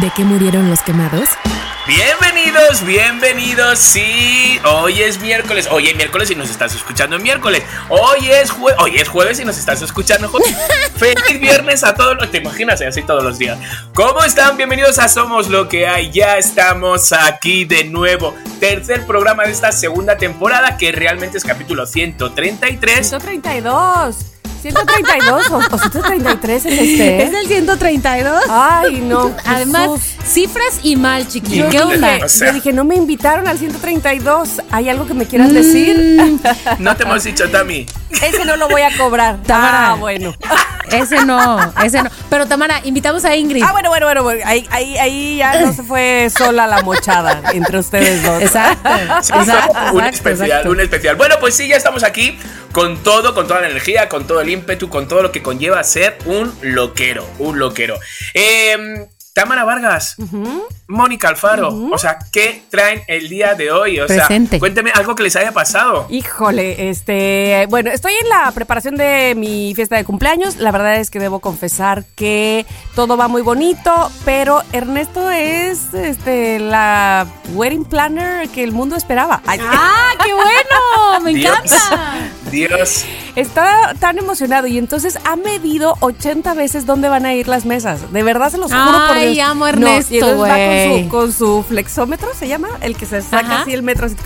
¿De qué murieron los quemados? Bienvenidos, bienvenidos. Sí, hoy es miércoles. Hoy es miércoles y nos estás escuchando en miércoles. Hoy es jueves. Hoy es jueves y nos estás escuchando. Feliz viernes a todos. los- ¿Te imaginas? Así todos los días. ¿Cómo están? Bienvenidos a Somos lo que hay. Ya estamos aquí de nuevo. Tercer programa de esta segunda temporada que realmente es capítulo 133. 132. 132 o, o 133 es este. Es el 132. Ay, no. Además, cifras y mal, chiqui. yo ¿Qué onda? O sea- yo dije, no me invitaron al 132. ¿Hay algo que me quieras decir? Mm, No te hemos dicho, Tami. Ese no lo voy a cobrar. Tamara. Ah, bueno. Ese no, ese no. Pero Tamara, invitamos a Ingrid. Ah, bueno, bueno, bueno. bueno. Ahí, ahí, ahí ya no se fue sola la mochada entre ustedes dos. Exacto. Sí, exacto, un exacto, especial, exacto. un especial. Bueno, pues sí, ya estamos aquí con todo, con toda la energía, con todo el ímpetu, con todo lo que conlleva ser un loquero, un loquero. Eh, Tamara Vargas, Mónica Alfaro, o sea, ¿qué traen el día de hoy? O Presente. sea, cuénteme algo que les haya pasado. Híjole, este, bueno, estoy en la preparación de mi fiesta de cumpleaños. La verdad es que debo confesar que todo va muy bonito, pero Ernesto es este la wedding planner que el mundo esperaba. Ay, ¡Ah, qué bueno! ¡Me Dios. encanta! Dios. Está tan emocionado y entonces ha medido 80 veces dónde van a ir las mesas. De verdad se los juro por Ay, Dios. amo a No, Ernesto, y entonces va con su, con su flexómetro, se llama, el que se saca Ajá. así el metro, así,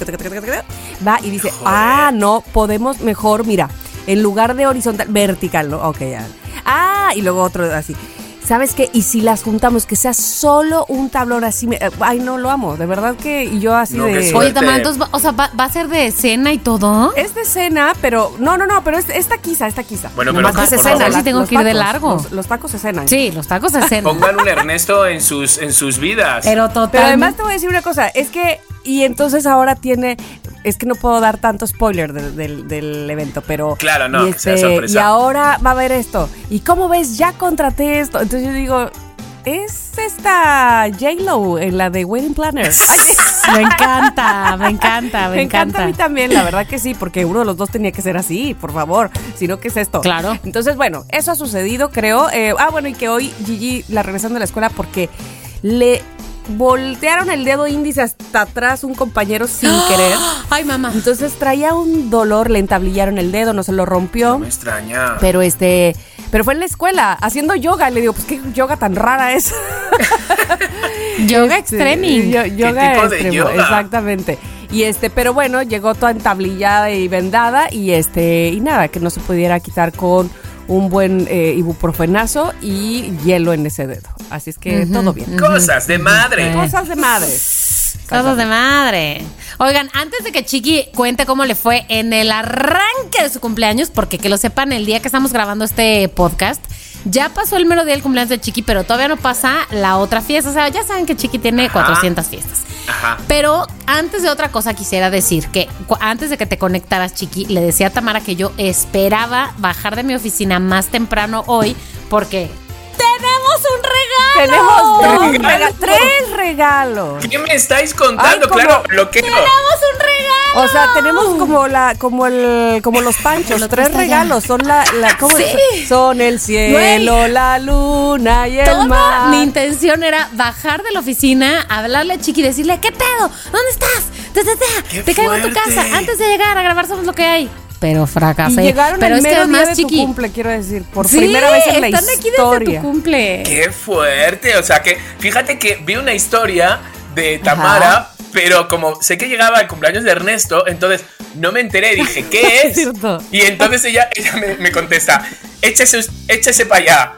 va y dice, ah, no, podemos mejor, mira, en lugar de horizontal, vertical, ¿no? Ok, ya. Ah, y luego otro así. ¿Sabes qué? Y si las juntamos, que sea solo un tablón así, me- ay, no, lo amo, de verdad que, y yo así No, de... Oye, Tamara, o sea, va, va a ser de escena y todo. Es de cena, pero no, no, no, pero es, esta quizá, esta quizá. Bueno, pero que se por cena, favor, sí tengo los que ir de tacos, largo. Los, los tacos se cenan. Sí, los tacos de cena. pongan un Ernesto en sus, en sus vidas. Pero total. Pero además te voy a decir una cosa, es que, y entonces ahora tiene, es que no puedo dar tanto spoiler del, evento, pero... Claro, no, y, este, que sea sorpresa. y ahora va a haber esto. ¿Y cómo ves? Ya contraté esto. Entonces yo digo, es esta J-Lo en la de Wedding Planner. Ay. Me encanta, me encanta, me, Me encanta a mí también, la verdad que sí, porque uno de los dos tenía que ser así, por favor. Si no, ¿qué es esto? Claro. Entonces, bueno, eso ha sucedido, creo. Eh, ah, bueno, y que hoy Gigi la regresando a la escuela porque le voltearon el dedo índice hasta atrás un compañero sin querer. Ay, mamá. Entonces traía un dolor, le entablillaron el dedo, no se lo rompió. No me extraña. Pero este, pero fue en la escuela haciendo yoga. Le digo, pues qué yoga tan rara es. Yoga Este, extreming. yo- yoga tipo de extremo, yoga? exactamente. Y este, pero bueno, llegó toda entablillada y vendada y este, y nada, que no se pudiera quitar con un buen eh, ibuprofenazo y hielo en ese dedo. Así es que todo bien. Cosas de madre. Cosas de madres. Cosas de madre. Oigan, antes de que Chiqui cuente cómo le fue en el arranque de su cumpleaños, porque que lo sepan, el día que estamos grabando este podcast, ya pasó el mero día del cumpleaños de Chiqui, pero todavía no pasa la otra fiesta. O sea, ya saben que Chiqui tiene Ajá. 400 fiestas. Ajá. Pero antes de otra cosa quisiera decir que antes de que te conectaras, Chiqui, le decía a Tamara que yo esperaba bajar de mi oficina más temprano hoy porque tenemos un regalo. Tenemos dos Regalo. rega- tres regalos. ¿Qué me estáis contando? Ay, claro, lo que Tenemos un regalo. O sea, tenemos como la, como el, como los panchos, otro tres regalos. Son la, la ¿cómo Sí. Son el cielo, la luna y el Toda mar. mi intención era bajar de la oficina, hablarle a Chiqui y decirle, ¿qué pedo? ¿Dónde estás? Te, te, te, ¡Qué te caigo en tu casa antes de llegar a grabar Somos lo que hay. Pero Y fracasé. llegaron Pero el es que mero día de Chiqui. tu cumple, quiero decir, por sí, primera vez en la están aquí desde historia. tu cumple. Qué fuerte. O sea que, fíjate que vi una historia de Tamara, pero como sé que llegaba el cumpleaños de Ernesto, entonces no me enteré. Dije, ¿qué es? Cierto. Y entonces ella, ella me, me contesta, échese, échese para allá.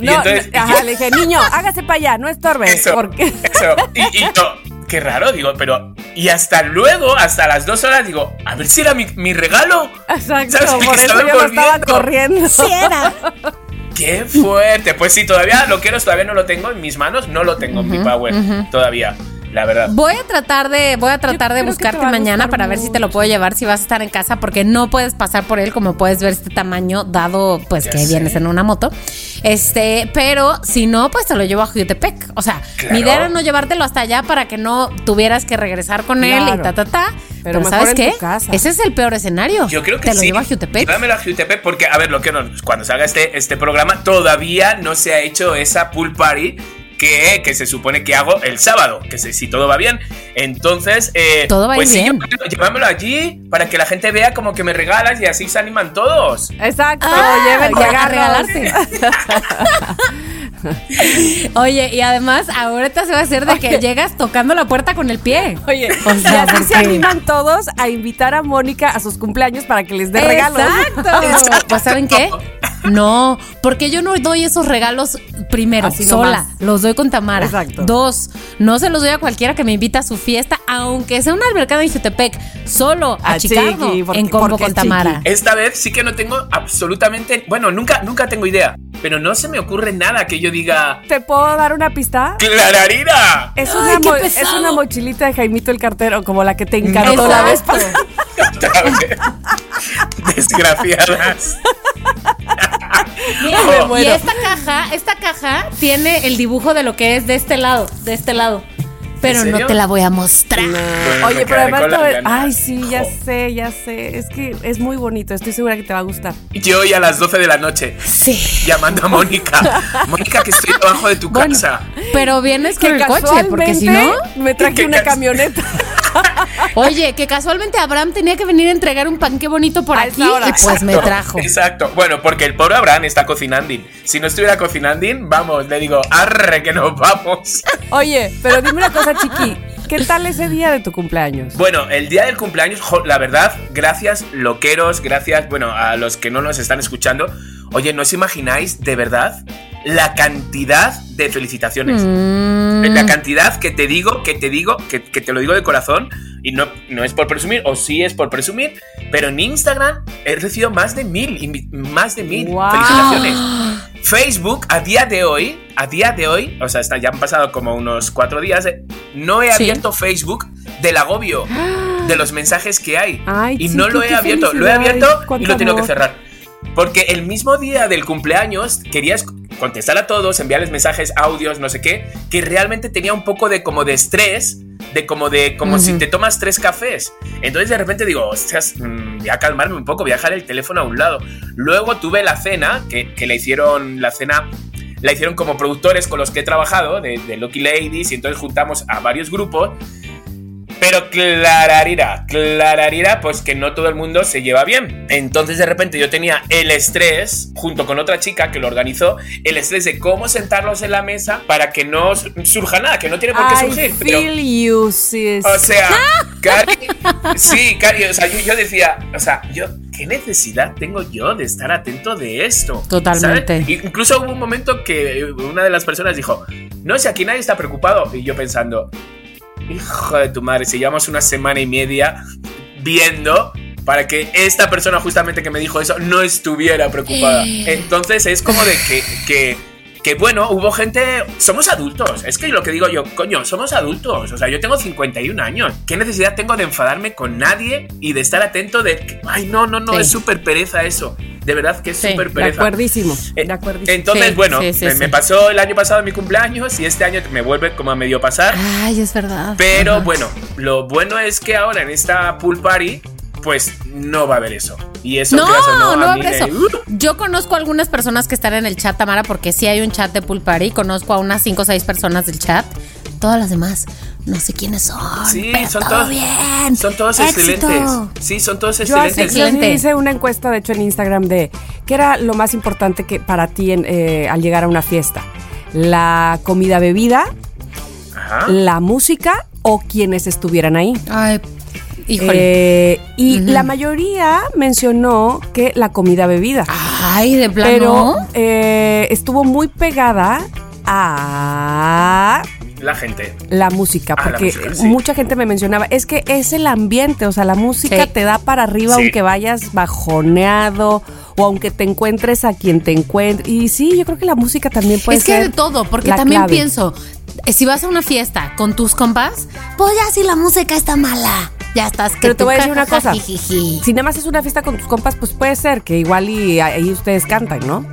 y No, entonces, no, ajá, le dije, niño, hágase para allá, no estorbe. Eso, Porque eso. Y, y yo, qué raro, digo, pero. Y hasta luego, hasta las dos horas, digo, a ver si era mi, mi regalo. Exacto, ¿Sabes? por Que eso estaba yo corriendo. Sí era. ¡Qué fuerte! Pues sí, todavía lo quiero, todavía no lo tengo en mis manos, no lo tengo en mi power todavía, la verdad. Voy a tratar de, voy a tratar Yo de buscarte mañana para ver si te lo puedo llevar si vas a estar en casa, porque no puedes pasar por él, como puedes ver este tamaño, dado pues Ya que sé. vienes en una moto. Este, pero si no, pues te lo llevo a Jutepec. O sea, Claro. mi idea era no llevártelo hasta allá para que no tuvieras que regresar con él y ta ta ta. Pero, ¿sabes qué? Ese es el peor escenario. Yo creo que te lo sí. llevo a Jutepec. Llévamelo a Jutepec porque, a ver, lo que no, cuando salga este, este programa, todavía no se ha hecho esa pool party que, que se supone que hago el sábado, que sé si todo va bien. Entonces, eh, Todo va pues sí, bien. llévamelo- allí para que la gente vea como que me regalas y así se animan todos. Exacto, Ah, a regalarte. Oye, y además ahorita se va a hacer de que llegas tocando la puerta con el pie. Oye, O sea, así se animan todos a invitar a Mónica a sus cumpleaños para que les dé regalos. Exacto. Pues ¿saben qué? No, porque yo no doy esos regalos primero, Así sola. nomás. Los doy con Tamara. Exacto. Dos, no se los doy a cualquiera que me invita a su fiesta, aunque sea una albercada en Jutepec, solo a, A Chicago, Chiqui, porque- en combo con Tamara. Esta vez sí que no tengo absolutamente. Bueno, nunca, nunca tengo idea. Pero no se me ocurre nada que yo diga. ¿Te puedo dar una pista? ¡Clararira! Es una, mo- es una mochilita de Jaimito el cartero, como la que te encantó la vez pasada. Otra vez. Desgraciadas. Mira, y esta caja, esta caja tiene el dibujo de lo que es de este lado, de este lado. Pero ¿En no te la voy a mostrar. Bueno, Oye, pero además, te ay, sí, ya Jo. sé, ya sé. Es que es muy bonito, estoy segura que te va a gustar. Yo hoy a las 12 de la noche Sí. llamando a Mónica. Mónica, que estoy debajo de tu Bueno, casa. pero vienes con Que el coche, porque si no. me traje una camioneta. Oye, que casualmente Abraham tenía que venir a entregar un pan qué bonito por A aquí y pues me trajo. Exacto. Bueno, porque el pobre Abraham está cocinando. Si no estuviera cocinando, vamos, le digo, arre, que nos vamos. Oye, pero dime una cosa, chiqui. ¿Qué tal ese día de tu cumpleaños? Bueno, el día del cumpleaños, jo, la verdad, gracias, loqueros, gracias, bueno, a los que no nos están escuchando. Oye, ¿no os imagináis de verdad la cantidad de felicitaciones? Mm, La cantidad que te digo, que te digo, que, que te lo digo de corazón, y no, no es por presumir, o sí es por presumir, pero en Instagram he recibido más de mil, más de mil Wow. felicitaciones. Facebook, a día de hoy, a día de hoy, o sea, está, ya han pasado como unos cuatro días, eh, no he Sí. abierto Facebook del agobio de los mensajes que hay. Ay, y no lo he abierto, lo he abierto y lo he tenido que cerrar. Porque el mismo día del cumpleaños querías contestar a todos, enviarles mensajes, audios, no sé qué, que realmente tenía un poco de como de estrés, de como de como si te tomas tres cafés. Entonces de repente digo, hostias, mm, voy a calmarme un poco, voy a dejar el teléfono a un lado. Luego tuve la cena, que, que la hicieron, la cena la hicieron como productores con los que he trabajado, de, de Lucky Ladies, y entonces juntamos a varios grupos. Pero clararira, clararira, pues que no todo el mundo se lleva bien. Entonces de repente yo tenía el estrés, junto con otra chica que lo organizó, el estrés de cómo sentarlos en la mesa para que no su- surja nada, que no tiene por qué I surgir. pero- feel you, sis. o sea, Cari, sí, Cari, o sea, yo, yo decía, o sea, yo, ¿qué necesidad tengo yo de estar atento de esto? Totalmente. ¿Sabes? Incluso hubo un momento que una de las personas dijo, no, si aquí nadie está preocupado. Y yo pensando, hijo de tu madre, si llevamos una semana y media viendo para que esta persona justamente que me dijo eso no estuviera preocupada. Entonces es como de que, que, que, bueno, hubo gente, somos adultos, es que lo que digo yo, coño, somos adultos, o sea, yo tengo 51 años, ¿qué necesidad tengo de enfadarme con nadie y de estar atento de, que, ay, no, no, no, Sí. es súper pereza eso, de verdad que es Sí, súper de pereza. acuerdísimo, Eh, de acuerdísimo. Entonces, Sí, bueno, me, pasó el año pasado mi cumpleaños y este año me vuelve como a medio pasar. Ay, es verdad. Pero Ajá. bueno, lo bueno es que ahora en esta pool party, pues no va a haber eso. Y eso, No, creas o no, a va a haber eso. ¡Uh! Yo conozco a algunas personas que están en el chat, Tamara, porque sí hay un chat de Pool Party. Conozco a unas 5 o 6 personas del chat. Todas las demás, no sé quiénes son. Sí, pero son todo todos bien. Son todos Éxito. excelentes. Sí, son todos Yo, excelentes. yo sí Excelente. hice una encuesta, de hecho, en Instagram de qué era lo más importante que para ti en, eh, al llegar a una fiesta. La comida, bebida, Ajá. la música o quienes estuvieran ahí. Ay, híjole. Eh, y la mayoría mencionó que la comida, bebida. Ay, de plano. pero eh, estuvo muy pegada a La gente. la música, Ah, la porque música, sí. mucha gente me mencionaba, es que es el ambiente, o sea, la música Sí. te da para arriba Sí. aunque vayas bajoneado o aunque te encuentres a quien te encuentre. Y sí, yo creo que la música también puede es que ser. de todo, porque también clave. pienso, eh, si vas a una fiesta con tus compas, pues ya si la música está mala, ya estás. que Pero te voy a decir una cosa. jijiji. Si nada más es una fiesta con tus compas, pues puede ser que igual y ahí ustedes cantan, ¿no?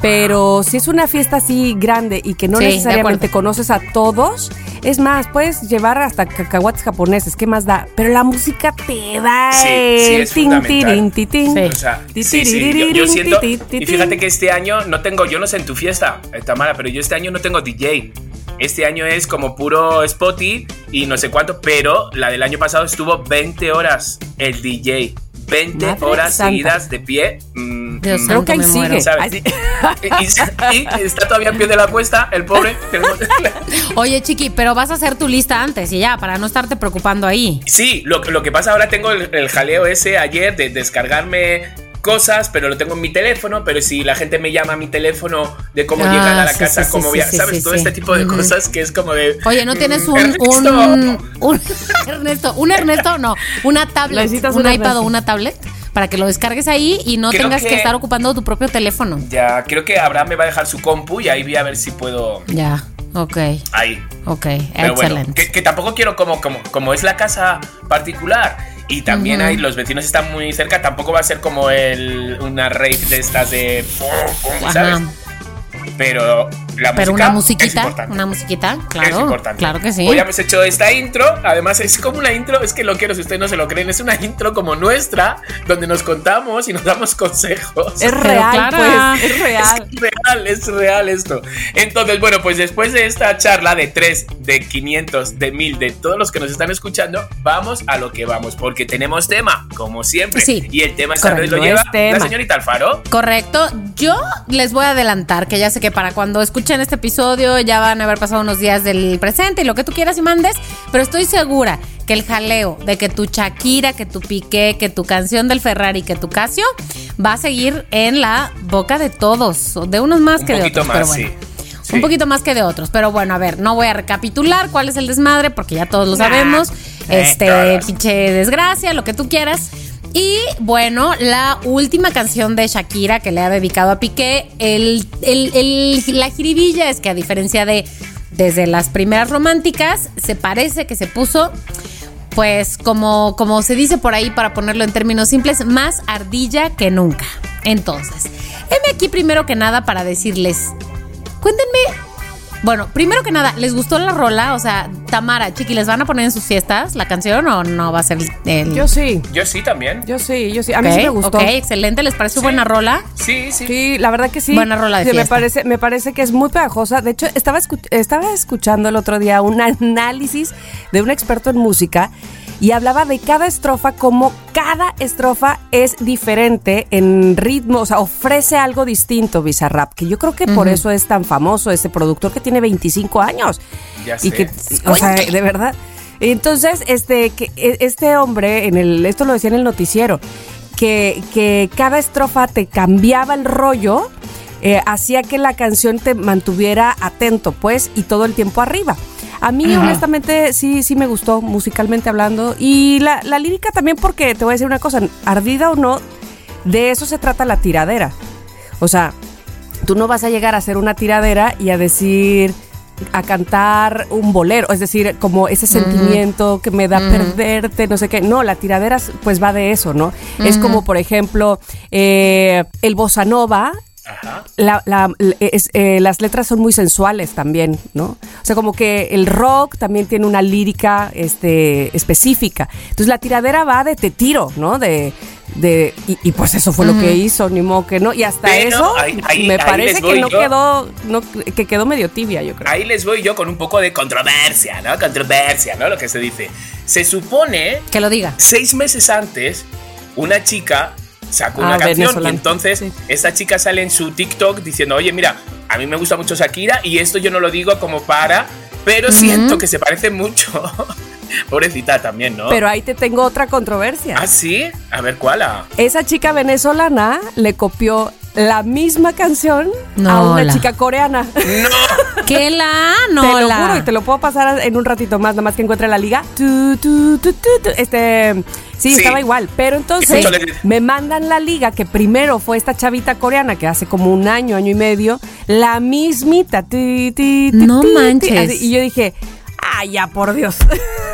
Pero si es una fiesta así grande y que no Sí, necesariamente conoces a todos, es más, puedes llevar hasta cacahuates japoneses, ¿qué más da? Pero la música te da Sí, sí, el es tin. Sí. O sea, sí, sí, yo, yo siento, y fíjate que este año no tengo, yo no sé en tu fiesta, eh, Tamara, pero yo este año no tengo DJ. Este año es como puro Spotty y no sé cuánto, pero la del año pasado estuvo 20 horas el DJ. 20 Madre horas santa. seguidas de pie. mm, Dios mm, Creo que ahí me sigue. ¿sabes? Y, y- y está todavía en pie de la apuesta, el pobre. Oye, Chiqui, pero vas a hacer tu lista antes y ya, para no estarte preocupando ahí. Sí, lo, lo que pasa ahora tengo el, el jaleo ese ayer de descargarme cosas, pero lo tengo en mi teléfono, pero si la gente me llama a mi teléfono de cómo Ah, llegar a la sí, casa, sí, cómo sí, voy a- sí, ¿sabes? sí, Todo sí. este tipo de cosas que es como de... Oye, ¿no tienes mm, un, Ernesto. un, un- Ernesto, un Ernesto, no, una tablet, Necesitas un un iPad o una tablet para que lo descargues ahí y no Creo tengas que... que- estar ocupando tu propio teléfono. Ya, creo que Abraham me va a dejar su compu y ahí voy a ver si puedo... Ya, ok, Ahí. ok, Pero bueno, excelente. que, que tampoco quiero como, como, como es la casa particular y también Ujú. hay, los vecinos están muy cerca, tampoco va a ser como el, una rave de estas de... ¿Sabes? Pero la Pero música una es musiquita, importante. una musiquita, es claro, importante. claro que sí. Hoy hemos hecho esta intro, además es como una intro, es que lo quiero si ustedes no se lo creen, es una intro como nuestra, donde nos contamos y nos damos consejos. Es real, pues, es real. Es real, es real esto. Entonces, bueno, pues después de esta charla de 3, de 500, de 1000, de todos los que nos están escuchando, vamos a lo que vamos, porque tenemos tema, como siempre. Sí, y el tema esta vez correcto, lo lleva es la señorita Alfaro. Correcto. Yo les voy a adelantar que ya sé que para cuando escuchen este episodio ya van a haber pasado unos días del presente y lo que tú quieras y mandes, pero estoy segura que el jaleo de que tu Shakira, que tu Piqué, que tu canción del Ferrari, que tu Casio va a seguir en la boca de todos, de unos más Un que de otros, pero más, bueno. sí. Sí. Un poquito más que de otros, pero bueno, a ver, no voy a recapitular cuál es el desmadre porque ya todos lo sabemos. Eh, Este, pinche desgracia, lo que tú quieras. Y bueno, la última canción de Shakira que le ha dedicado a Piqué, el, el- la jiribilla es que a diferencia de desde las primeras románticas, se parece que se puso, pues como, como se dice por ahí para ponerlo en términos simples, más ardilla que nunca. Entonces, heme aquí primero que nada para decirles, cuéntenme bueno, primero que nada, ¿les gustó la rola? O sea, Tamara, Chiqui, ¿les van a poner en sus fiestas la canción o no va a ser el...? Yo sí, Yo sí también. yo sí, yo sí. A mí sí me gustó. Ok, excelente. ¿Les pareció Sí. buena rola? Sí, sí. Sí, la verdad que sí. Buena rola de Sí, me parece, me parece que es muy pegajosa. De hecho, estaba, escu- estaba escuchando el otro día un análisis de un experto en música y hablaba de cada estrofa como cada estrofa es diferente en ritmo, o sea, ofrece algo distinto Bizarrap, que yo creo que por eso es tan famoso ese productor que tiene 25 años. Ya y sé. que, o sea, de verdad. Entonces, este, que e- este hombre, en el, esto lo decía en el noticiero, que, que cada estrofa te cambiaba el rollo, eh, hacía que la canción te mantuviera atento, pues, y todo el tiempo arriba. A mí, honestamente, sí, sí me gustó, musicalmente hablando. Y la, la lírica también, porque te voy a decir una cosa, ardida o no, de eso se trata la tiradera. O sea, tú no vas a llegar a hacer una tiradera y a decir a cantar un bolero, es decir, como ese sentimiento que me da perderte, no sé qué. No, la tiradera pues va de eso, ¿no? Es como, por ejemplo, eh, el bossa nova. Ajá. La- la- es- eh, las letras son muy sensuales también, ¿no? O sea, como que el rock también tiene una lírica este, específica. Entonces la tiradera va de te tiro, ¿no? De, de, y, y pues eso fue lo que hizo, ni modo que no. Y hasta Pero eso ahí- ahí- me ahí parece que no yo. quedó, no, que quedó medio tibia, yo creo. Ahí les voy yo con un poco de controversia, ¿no? Controversia, ¿no? Lo que se dice. Se supone Que lo diga. seis meses antes, una chica sacó Ah, una canción y entonces Sí. esta chica sale en su TikTok diciendo, oye, mira, a mí me gusta mucho Shakira y esto yo no lo digo como para, pero siento que se parece mucho. Pobrecita también, ¿no? Pero ahí te tengo otra controversia. ¿Ah, sí? A ver, ¿cuál? ah? Esa chica venezolana le copió la misma canción a una la- chica coreana. No. ¿Qué la? te No, lo la. juro y te lo puedo pasar en un ratito más, nada más que encuentre la liga. Tu, tu, tu, tu, tu. Este, sí, Sí. estaba igual. Pero entonces me mandan la liga que primero fue esta chavita coreana que hace como un año, año y medio, la mismita. Ti, ti, ti, No manches. así, y yo dije, ay, ya por Dios.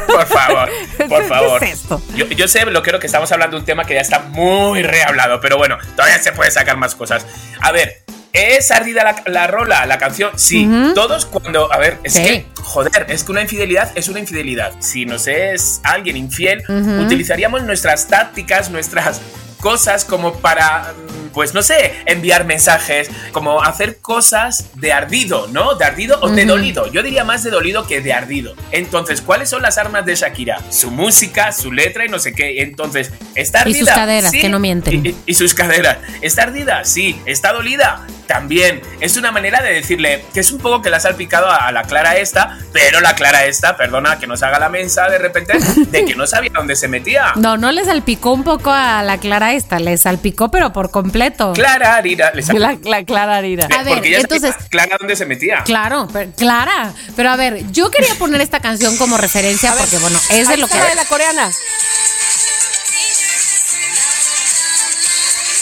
Por favor, por ¿Qué favor. es esto? Yo, yo sé, lo creo que estamos hablando de un tema que ya está muy rehablado, pero bueno, todavía se puede sacar más cosas. A ver, ¿es ardida la, la rola, la canción? Sí, todos cuando. A ver, es Sí. que, joder, es que una infidelidad es una infidelidad. Si nos es alguien infiel, utilizaríamos nuestras tácticas, nuestras cosas como para, pues no sé, enviar mensajes, como hacer cosas de ardido, ¿no? De ardido o de dolido. Yo diría más de dolido que de ardido. Entonces, ¿cuáles son las armas de Shakira? Su música, su letra y no sé qué. Entonces, ¿está Y ardida? sus caderas, Sí. que no mienten. Y, y- y sus caderas. ¿Está ardida? Sí. ¿Está dolida? También. Es una manera de decirle que es un poco que la has salpicado a, a la Clara esta, pero la Clara esta, perdona, que nos haga la mensa de repente, de que no sabía dónde se metía. No, no le salpicó un poco a la Clara esta, le salpicó pero por completo. Clara, Arira, La, la Clara Arira. A ver, porque ya sabía entonces- Clara dónde se metía. Claro, pero, Clara. Pero a ver, yo quería poner esta canción como referencia porque, bueno, es de lo que. de la coreana.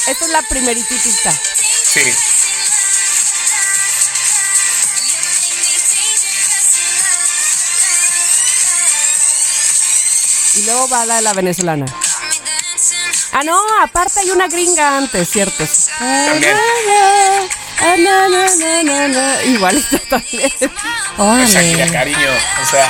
Esta es la primeritita. Sí. Y luego va la de la venezolana. Ah, no, aparte hay una gringa antes, cierto. También. Ah, na, na, na, na, na. Igualita también. Shakira, cariño. O sea,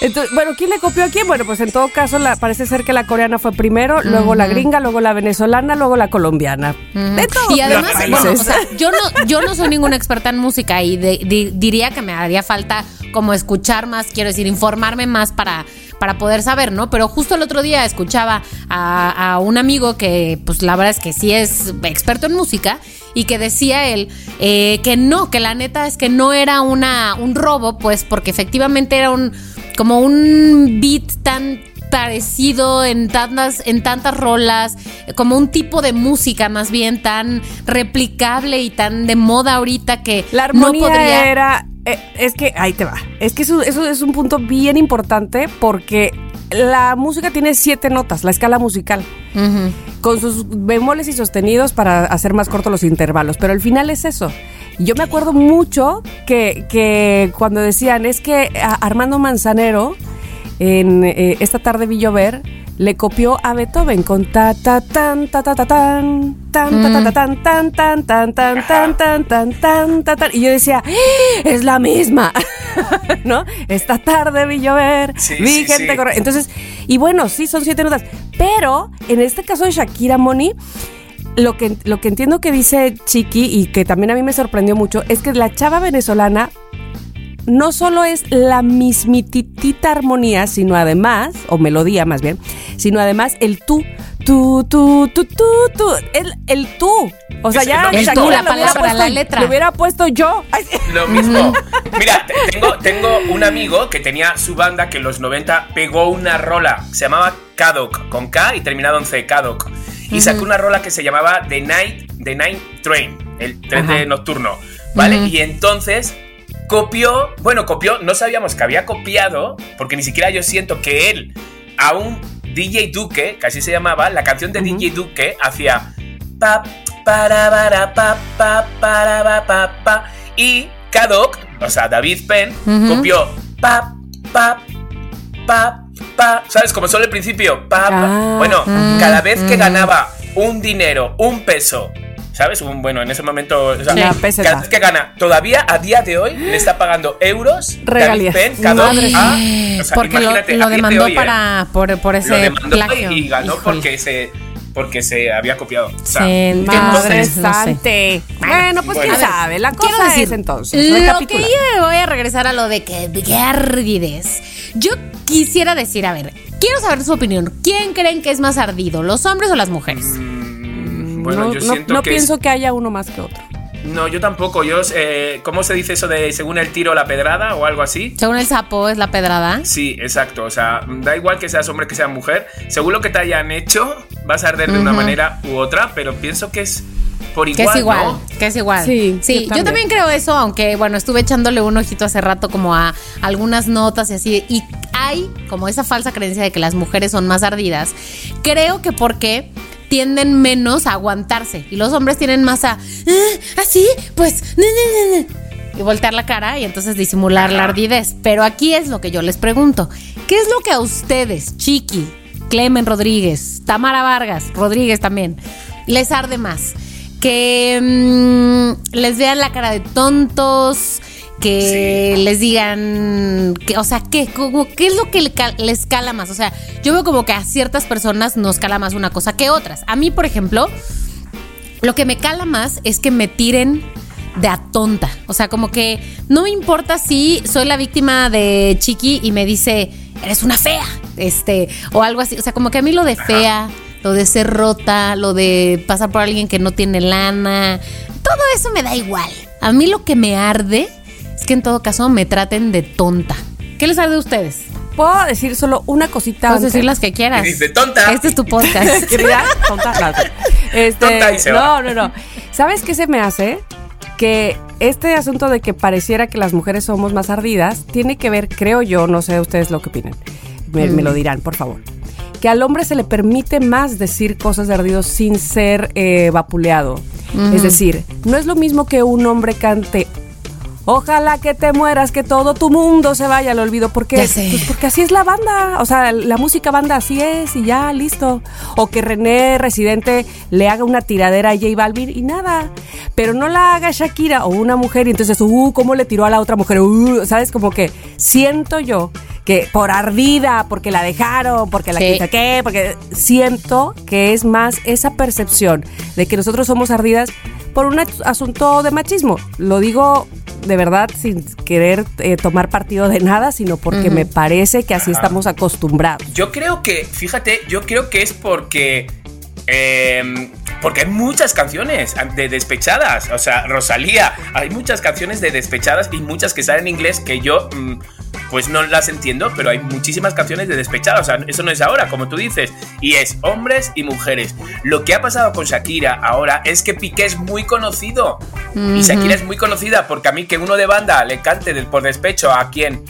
Entonces, bueno, ¿quién le copió a quién? Bueno, pues en todo caso la, parece ser que la coreana fue primero, luego la gringa, luego la venezolana, luego la colombiana. De todos Y además, los bueno, o sea, yo no, yo no soy ninguna experta en música y de- di- diría que me haría falta como escuchar más, quiero decir, informarme más para, para poder saber, ¿no? Pero justo el otro día escuchaba a, a un amigo que, pues la verdad es que sí es experto en música y que decía él eh, que no, que la neta es que no era una, un robo, pues porque efectivamente era un como un beat tan parecido en tantas, en tantas rolas, como un tipo de música más bien tan replicable y tan de moda ahorita que La no armonía podría. era. eh, es que, ahí te va. Es que eso, eso es un punto bien importante porque la música tiene siete notas, la escala musical, con sus bemoles y sostenidos para hacer más cortos los intervalos. Pero al final es eso. Yo me acuerdo mucho que, que cuando decían, es que Armando Manzanero, en eh, esta tarde vi llover, le copió a Beethoven con ta ta tan ta ta ta tan tan ta ta ta tan tan tan tan tan tan tan tan tan ta tan. Y yo decía "¡Ah! es la misma no esta tarde vi llover vi gente correr. Entonces y bueno sí son siete notas. Pero en este caso de Shakira Moni lo que, lo que entiendo que dice Chiqui y que también a mí me sorprendió mucho es que la chava venezolana no solo es la mismititita armonía, sino además, o melodía más bien, sino además el tú, tú, tú, tú, tú, tú, el, el tú. O sea, ya lo El mismo. tú, la palabra, puesto- la letra. Le hubiera puesto yo. Lo mismo. Mira, te- tengo, tengo un amigo que tenía su banda que en los 90 pegó una rola. Se llamaba Kadok, con K y terminado en C, Kadok. Y sacó una rola que se llamaba The Night, The Night Train, el tren de nocturno. ¿Vale? Y entonces copió, bueno, copió, no sabíamos que había copiado, porque ni siquiera yo siento que él, a un DJ Duque, que así se llamaba, la canción de. DJ Duque hacía pa para para pa pa para pa y Kadok, o sea, David Penn copió pa pa pa pa, ¿sabes? Como solo el principio, pa, pa. Ah, Bueno, mm, cada vez que mm. ganaba un dinero, un peso, ¿sabes? Un, bueno, en ese momento, o sea, peseta. cada vez que gana, todavía a día de hoy le está pagando euros Regalías. David Penn, Kadok, Madre a- Eh, o sea, porque lo, de demandó ¿eh? para por, por ese lo demandó plagio. y ganó Híjole. porque se porque se había copiado. O sea, Sí, Madre entonces, no sé. sante. Bueno, pues Bueno. quién sabe. La Quiero cosa decir, es entonces. Lo que yo me voy a regresar a lo de que qué ardidez. Yo quisiera decir, a ver, quiero saber su opinión. ¿Quién creen que es más ardido, los hombres o las mujeres? mm, bueno, no yo no- siento no que pienso es- que haya uno más que otro. no, yo tampoco. Yo, eh, ¿cómo se dice eso de según el tiro la pedrada o algo así? Según el sapo es la pedrada. Sí, exacto. O sea, da igual que seas hombre que seas mujer. Según lo que te hayan hecho, vas a arder de una manera u otra, pero pienso que es por Que igual. es igual, ¿no? que es igual. Sí, sí yo yo, también. también. creo eso, aunque bueno, estuve echándole un ojito hace rato como a algunas notas y así. Y hay como esa falsa creencia de que las mujeres son más ardidas. Creo que porque tienden menos a aguantarse y los hombres tienen más a, "Ah, así, pues, ne, ne, ne, ne", y voltear la cara y entonces disimular la ardidez. Pero aquí es lo que yo les pregunto. ¿Qué es lo que a ustedes, Chiqui, Clemen Rodríguez, Tamara Vargas, Rodríguez también, les arde más? Que mm, les vean la cara de tontos, que les digan, que, o sea, ¿qué, como, ¿qué es lo que les cala más? O sea, yo veo como que a ciertas personas nos cala más una cosa que otras. A mí, por ejemplo, lo que me cala más es que me tiren de a tonta. O sea, como que no me importa si soy la víctima de Chiqui y me dice, eres una fea, este, o algo así. O sea, como que a mí lo de fea, lo de ser rota, lo de pasar por alguien que no tiene lana, todo eso me da igual. A mí lo que me arde es que en todo caso me traten de tonta. ¿Qué les a ustedes? Puedo decir solo una cosita. Puedes decir las que quieras. Dice, "Tonta". Este es tu podcast. Querida, tonta, no, este, Tonta y se no, va. no, no. ¿Sabes qué se me hace? Que este asunto de que pareciera que las mujeres somos más ardidas tiene que ver, creo yo, no sé ustedes lo que opinan, me, me lo dirán, por favor, que al hombre se le permite más decir cosas de ardidos sin ser eh, vapuleado. Es decir, no es lo mismo que un hombre cante Ojalá que te mueras, que todo tu mundo se vaya al olvido. porque. Pues porque así es la banda. O sea, la música banda así es y ya, listo. O que René Residente le haga una tiradera a J Balvin y nada. Pero no la haga Shakira o una mujer y entonces, uh, ¿cómo le tiró a la otra mujer? Uh, ¿Sabes? Como que siento yo que por ardida, porque la dejaron, porque la Sí. quita qué, porque siento que es más esa percepción de que nosotros somos ardidas por un asunto de machismo. Lo digo de verdad sin querer eh, tomar partido de nada, sino porque me parece que así estamos acostumbrados. Yo creo que, fíjate, yo creo que es porque. eh, porque hay muchas canciones de despechadas. O sea, Rosalía, hay muchas canciones de despechadas y muchas que están en inglés que yo. mm, pues no las entiendo, pero hay muchísimas canciones de despechadas. O sea, eso no es ahora, como tú dices. Y es hombres y mujeres. Lo que ha pasado con Shakira ahora es que Piqué es muy conocido. Y Shakira es muy conocida porque a mí que uno de banda le cante del por despecho a quien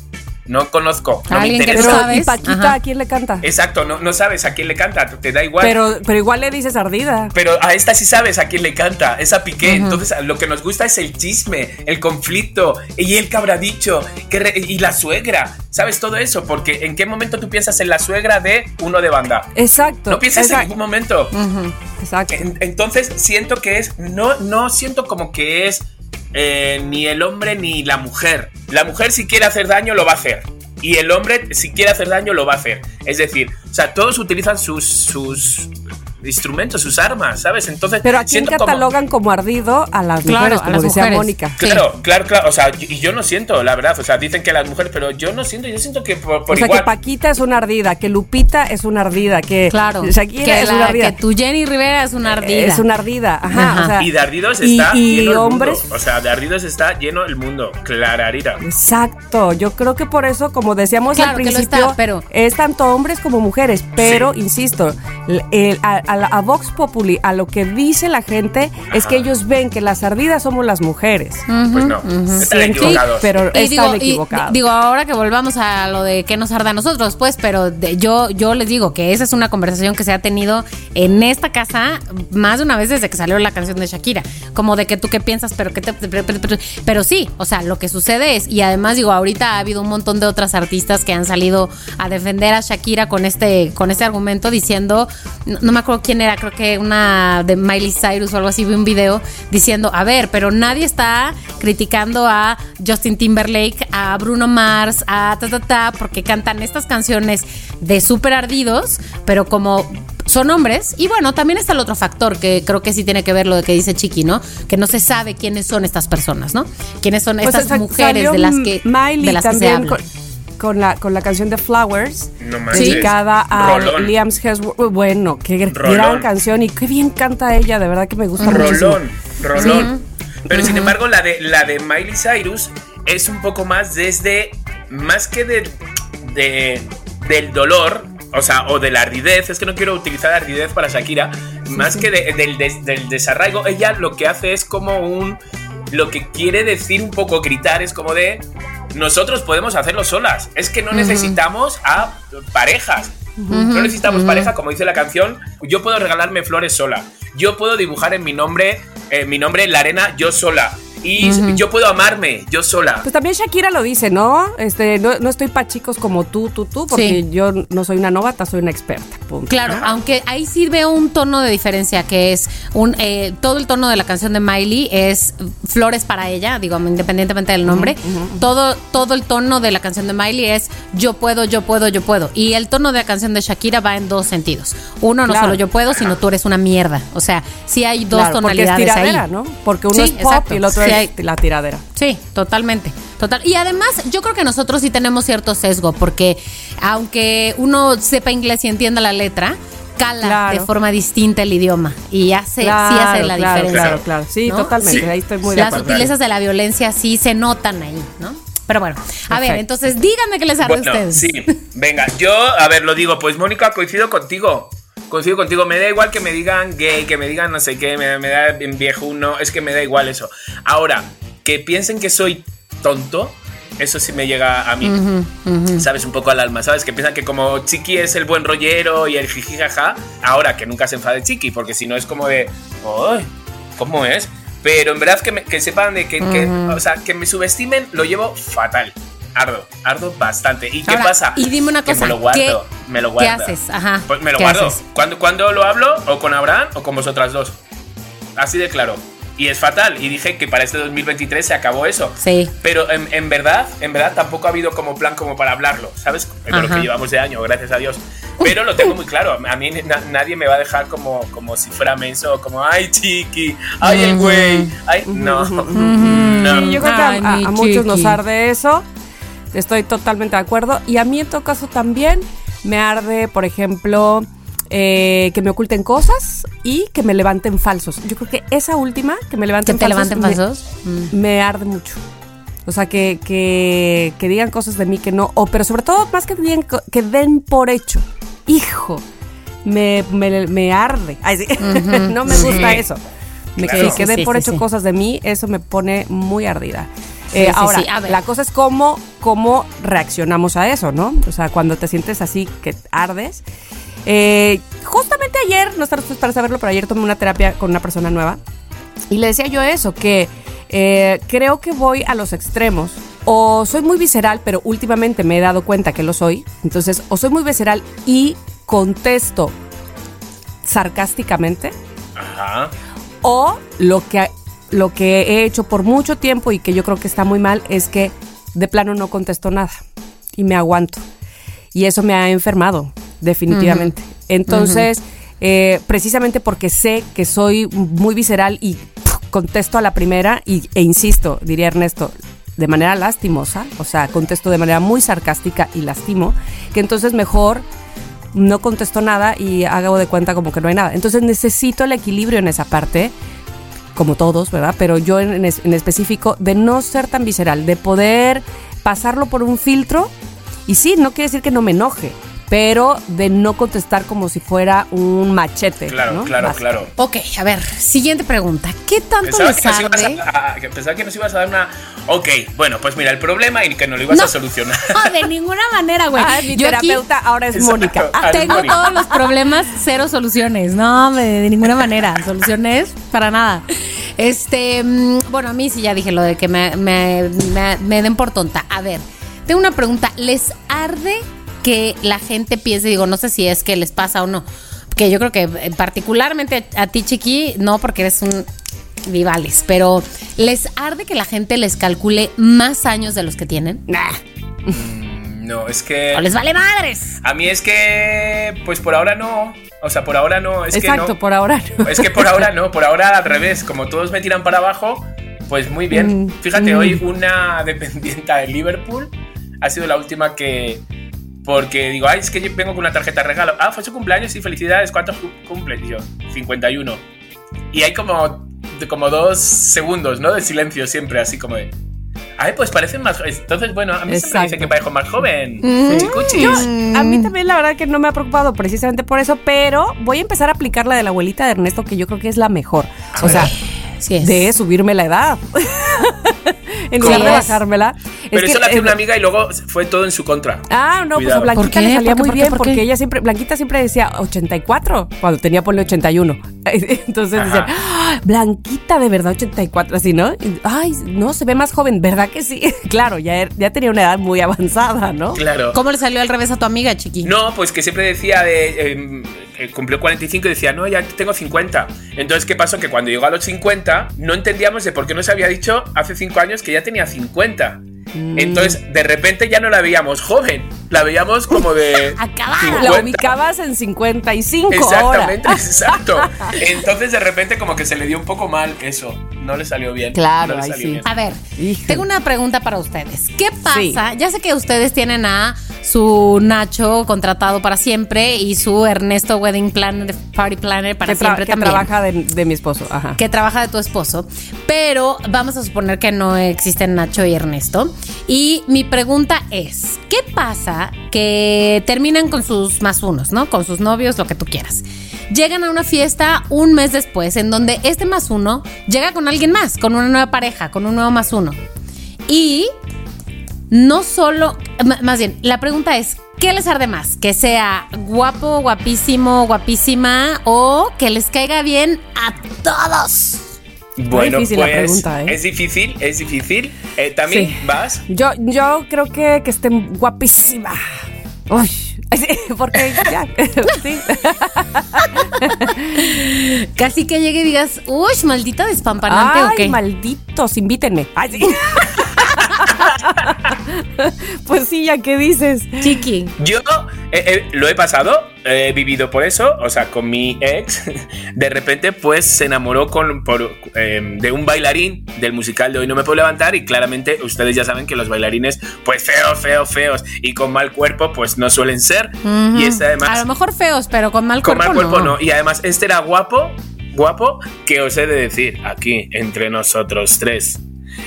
no conozco, no me que interesa. no sabes. ¿y Paquita Ajá. a quién le canta? Exacto, no, no sabes a quién le canta, te da igual. Pero, pero igual le dices ardida. Pero a esta sí sabes a quién le canta, es a Piqué. Entonces, lo que nos gusta es el chisme, el conflicto, y él que habrá dicho, que re- y la suegra. ¿Sabes todo eso? Porque ¿en qué momento tú piensas en la suegra de uno de banda? Exacto. No piensas en ningún momento. exacto. En- Entonces, siento que es. No, no siento como que es eh, ni el hombre ni la mujer. La mujer, si quiere hacer daño, lo va a hacer. Y el hombre, si quiere hacer daño, lo va a hacer. Es decir, o sea, todos utilizan sus, sus instrumentos, sus armas, ¿sabes? Entonces, Pero a como- catalogan como ardido a las Claro, mujeres, a como las decía mujeres. Mónica. Sí. Claro, claro, claro. O sea, y yo no siento, la verdad. O sea, dicen que las mujeres, pero yo no siento. Yo siento que por, por o sea, igual. que Paquita es una ardida, que Lupita es una ardida, que Claro. Shakira que, es la- una ardida. que tu Jenny Rivera es una ardida. Es una ardida, ajá. Ajá. o sea, y de ardidos está y lleno el hombres. mundo. O sea, de ardidos está lleno el mundo. Clararira. Exacto, yo creo que por eso, como decíamos Claro al que lo principio, está, pero- es tanto hombres como mujeres, pero Sí. insisto, el- el- a, a la- a Vox Populi, a lo que dice la gente es que ellos ven que las ardidas somos las mujeres. Pues no, están Sí, equivocados. pero Y están digo, y digo, ahora que volvamos a lo de qué nos arda a nosotros, pues, pero de- yo, yo les digo que esa es una conversación que se ha tenido en esta casa más de una vez desde que salió la canción de Shakira. Como de que tú qué piensas, pero que te. Pero, pero- pero sí, o sea, lo que sucede es, y además digo, ahorita ha habido un montón de otras artistas que han salido a defender a Shakira con este, con este argumento diciendo, no, no me acuerdo quién era, creo que una de Miley Cyrus o algo así, vi un video diciendo, a ver, pero nadie está criticando a Justin Timberlake, a Bruno Mars, a ta ta ta, porque cantan estas canciones de súper ardidos, pero como son hombres. Y bueno, también está el otro factor que creo que sí tiene que ver lo de que dice Chiqui, ¿no? Que no se sabe quiénes son estas personas, ¿no? Quiénes son Pues, estas mujeres de las que, Miley de las que se habla. con, con la, con la canción de Flowers, No dedicada a Rolón. Liam Hemsworth. Bueno, qué Rolón. gran canción y qué bien canta ella, de verdad que me gusta muchísimo. Rolón, rolón. Pero sin embargo, la de, la de Miley Cyrus es un poco más desde. Más que de, de- del dolor, o sea, o de la ardidez. Es que no quiero utilizar ardidez para Shakira. más que del, del desarraigo, ella lo que hace es como un. Lo que quiere decir un poco gritar es como de. Nosotros podemos hacerlo solas. Es que no necesitamos a parejas. no necesitamos pareja, como dice la canción. Yo puedo regalarme flores sola. Yo puedo dibujar en mi nombre, eh, mi nombre en la arena yo sola y yo puedo amarme yo sola. Pues también Shakira lo dice, ¿no? Este, no, estoy para chicos como tú, tú, tú, porque yo no soy una novata, soy una experta. Claro, aunque ahí sí veo un tono de diferencia que es un eh, todo el tono de la canción de Miley es flores para ella, digo, independientemente del nombre. Todo todo el tono de la canción de Miley es yo puedo, yo puedo, yo puedo. Y el tono de la canción de Shakira va en dos sentidos. Uno, no solo yo puedo, sino tú eres una mierda. O sea, sí hay dos tonalidades porque es ¿no? Porque uno es pop y el otro la tiradera. Sí, totalmente. Total. Y además, yo creo que nosotros sí tenemos cierto sesgo, porque aunque uno sepa inglés y entienda la letra, cala de forma distinta el idioma y hace, sí hace la diferencia. Claro, claro. Sí, totalmente. Ahí estoy muy de Las sutilezas de la violencia sí se notan ahí, ¿no? Pero bueno, a ver, entonces díganme qué les arde a ustedes. Sí, venga, yo, a ver, lo digo, pues Mónica, coincido contigo coincido contigo, me da igual que me digan gay, que me digan no sé qué, me, me da viejo, no, es que me da igual eso. Ahora, que piensen que soy tonto, eso sí me llega a mí, ¿sabes? Un poco al alma, ¿sabes? Que piensan que como Chiqui es el buen rollero y el jijijaja, ahora que nunca se enfade Chiqui, porque si no es como de, ¡ay! ¿Cómo es? Pero en verdad que, que sepan de que, que, o sea, que me subestimen lo llevo fatal ardo, ardo bastante. ¿Y qué pasa? Y dime una cosa. me lo guardo, me lo guardo. ¿Qué haces? Ajá. Pues me lo guardo. ¿Cuándo, ¿Cuándo lo hablo? ¿O con Abraham o con vosotras dos? Así de claro. Y es fatal. Y dije que para este 2023 se acabó eso. Sí. Pero en, verdad, en verdad tampoco ha habido como plan como para hablarlo, ¿sabes? De lo que llevamos de año, gracias a Dios. Pero lo tengo muy claro. A mí nadie me va a dejar como, como si fuera menso, como, ay, chiqui, ay, el güey. Ay, no. no. yo creo que a, a muchos nos arde eso. Estoy totalmente de acuerdo. Y a mí en todo caso también me arde, por ejemplo, eh, que me oculten cosas y que me levanten falsos. Yo creo que esa última, que me levanten ¿Que te levanten falsos? Mm. Me, arde mucho. O sea, que, que, digan cosas de mí que no, o, pero sobre todo más que, digan, que den por hecho. Hijo, me, me, arde. no me gusta eso. Me, que, den por hecho cosas de mí, eso me pone muy ardida. Eh, ahora, la cosa es cómo, cómo reaccionamos a eso, ¿no? O sea, cuando te sientes así que ardes. Eh, justamente ayer, no estás para saberlo, pero ayer tomé una terapia con una persona nueva y le decía yo eso, que eh, creo que voy a los extremos. O soy muy visceral, pero últimamente me he dado cuenta que lo soy. Entonces, o soy muy visceral y contesto sarcásticamente. Ajá. O lo que lo que he hecho por mucho tiempo y que yo creo que está muy mal es que de plano no contesto nada y me aguanto. Y eso me ha enfermado, definitivamente. Entonces, eh, precisamente porque sé que soy muy visceral y contesto a la primera y, e insisto, diría Ernesto, de manera lastimosa, o sea, contesto de manera muy sarcástica y lastimo, que entonces mejor no contesto nada y hago de cuenta como que no hay nada. Entonces necesito el equilibrio en esa parte como todos, ¿verdad? Pero yo en, en, específico, de no ser tan visceral, de poder pasarlo por un filtro. Y sí, no quiere decir que no me enoje, pero de no contestar como si fuera un machete. Claro, claro, claro. Ok, a ver, siguiente pregunta. ¿Qué tanto pensaba les arde? Que, pensaba que nos ibas a dar una. Ok, bueno, pues mira, el problema y que no lo ibas a solucionar. No, de ninguna manera, güey. Ah, mi terapeuta ahora es Mónica. tengo todos los problemas, cero soluciones. No, de ninguna manera. Soluciones para nada. Este, mm, bueno, a mí sí ya dije lo de que me, me, me den por tonta. A ver, tengo una pregunta. ¿Les arde que la gente piense, digo, no sé si es que les pasa o no, que yo creo que eh, particularmente a, ti, Chiqui, no porque eres un vivales, pero ¿les arde que la gente les calcule más años de los que tienen? Nah. Mm, no, es que... ¿O les vale madres? A mí es que, pues por ahora no. O sea, por ahora no. Es Exacto, que no. por ahora no. Es que por ahora no, por ahora al revés. Como todos me tiran para abajo, pues muy bien. Mm, Fíjate, mm. hoy una dependienta de Liverpool ha sido la última que, porque digo, ay, es que yo vengo con una tarjeta de regalo. Ah, fue su cumpleaños y felicidades. ¿Cuántos cumple? Y yo, 51. Y hay como, como dos segundos, ¿no? De silencio siempre, así como de. Ay, pues parecen más Entonces, bueno, a mí siempre me Exacto. dicen que parezco más joven. Mm. Yo, a mí también la verdad que no me ha preocupado precisamente por eso, pero voy a empezar a aplicar la de la abuelita de Ernesto, que yo creo que es la mejor. O sea, Es. de subirme la edad. en lugar de bajármela. Pero Es eso que, lo hace eh, una amiga y luego fue todo en su contra. Ah, no, Cuidado. pues a ¿Por Blanquita le salía ¿Por qué? muy ¿Por qué? bien ¿Por porque ella siempre, Blanquita siempre decía 84, cuando tenía ponle 81. Entonces Ajá. decían, "Ah, Blanquita de verdad 84, así, ¿no? Y, Ay, no, se ve más joven, ¿verdad que sí? claro, ya, er- ya tenía una edad muy avanzada, ¿no? Claro. ¿Cómo le salió al revés a tu amiga, chiqui? No, pues que siempre decía de. eh, cumplió 45 y decía, no, ya tengo 50. Entonces, ¿qué pasó? Que cuando llegó a los 50, no entendíamos de por qué nos había dicho hace 5 años que ya tenía 50. Mm. Entonces, de repente ya no la veíamos joven, la veíamos como de. Acabada. 50. La ubicabas en 55 Exactamente, ahora. exacto. Entonces, de repente, como que se le dio un poco mal eso. No le salió bien. Claro, no ahí salió sí. bien. A ver, Híjole. tengo una pregunta para ustedes. ¿Qué pasa? Sí. Ya sé que ustedes tienen a su Nacho contratado para siempre y su Ernesto Wedding Planner, Party Planner para que, siempre que también. trabaja de, de mi esposo, ajá. que trabaja de tu esposo, pero vamos a suponer que no existen Nacho y Ernesto. Y mi pregunta es, ¿qué pasa que terminan con sus más unos, ¿no? Con sus novios, lo que tú quieras. Llegan a una fiesta un mes después en donde este más uno llega con alguien más, con una nueva pareja, con un nuevo más uno. Y no solo, más bien, la pregunta es, ¿qué les arde más? ¿Que sea guapo, guapísimo, guapísima o que les caiga bien a todos? Bueno, difícil la pues pregunta, ¿eh? es difícil, es difícil. Eh, También Sí. vas. Yo, yo creo que, que esté guapísima. Uy, sí, porque ya, sí. Casi que llegue y digas, uy, maldita despampanante Ay, o qué. malditos, invítenme. Ay, sí. pues sí, ya qué dices. Chiqui. Yo eh, eh, lo he pasado, he vivido por eso, o sea, con mi ex, de repente pues se enamoró con, por, eh, de un bailarín del musical de Hoy No Me Puedo Levantar y claramente ustedes ya saben que los bailarines pues feos, feos, feos y con mal cuerpo pues no suelen ser. Y este además... A lo mejor feos, pero con mal Con cuerpo, mal cuerpo no. no. Y además, este era guapo, guapo, que os he de decir aquí, entre nosotros tres.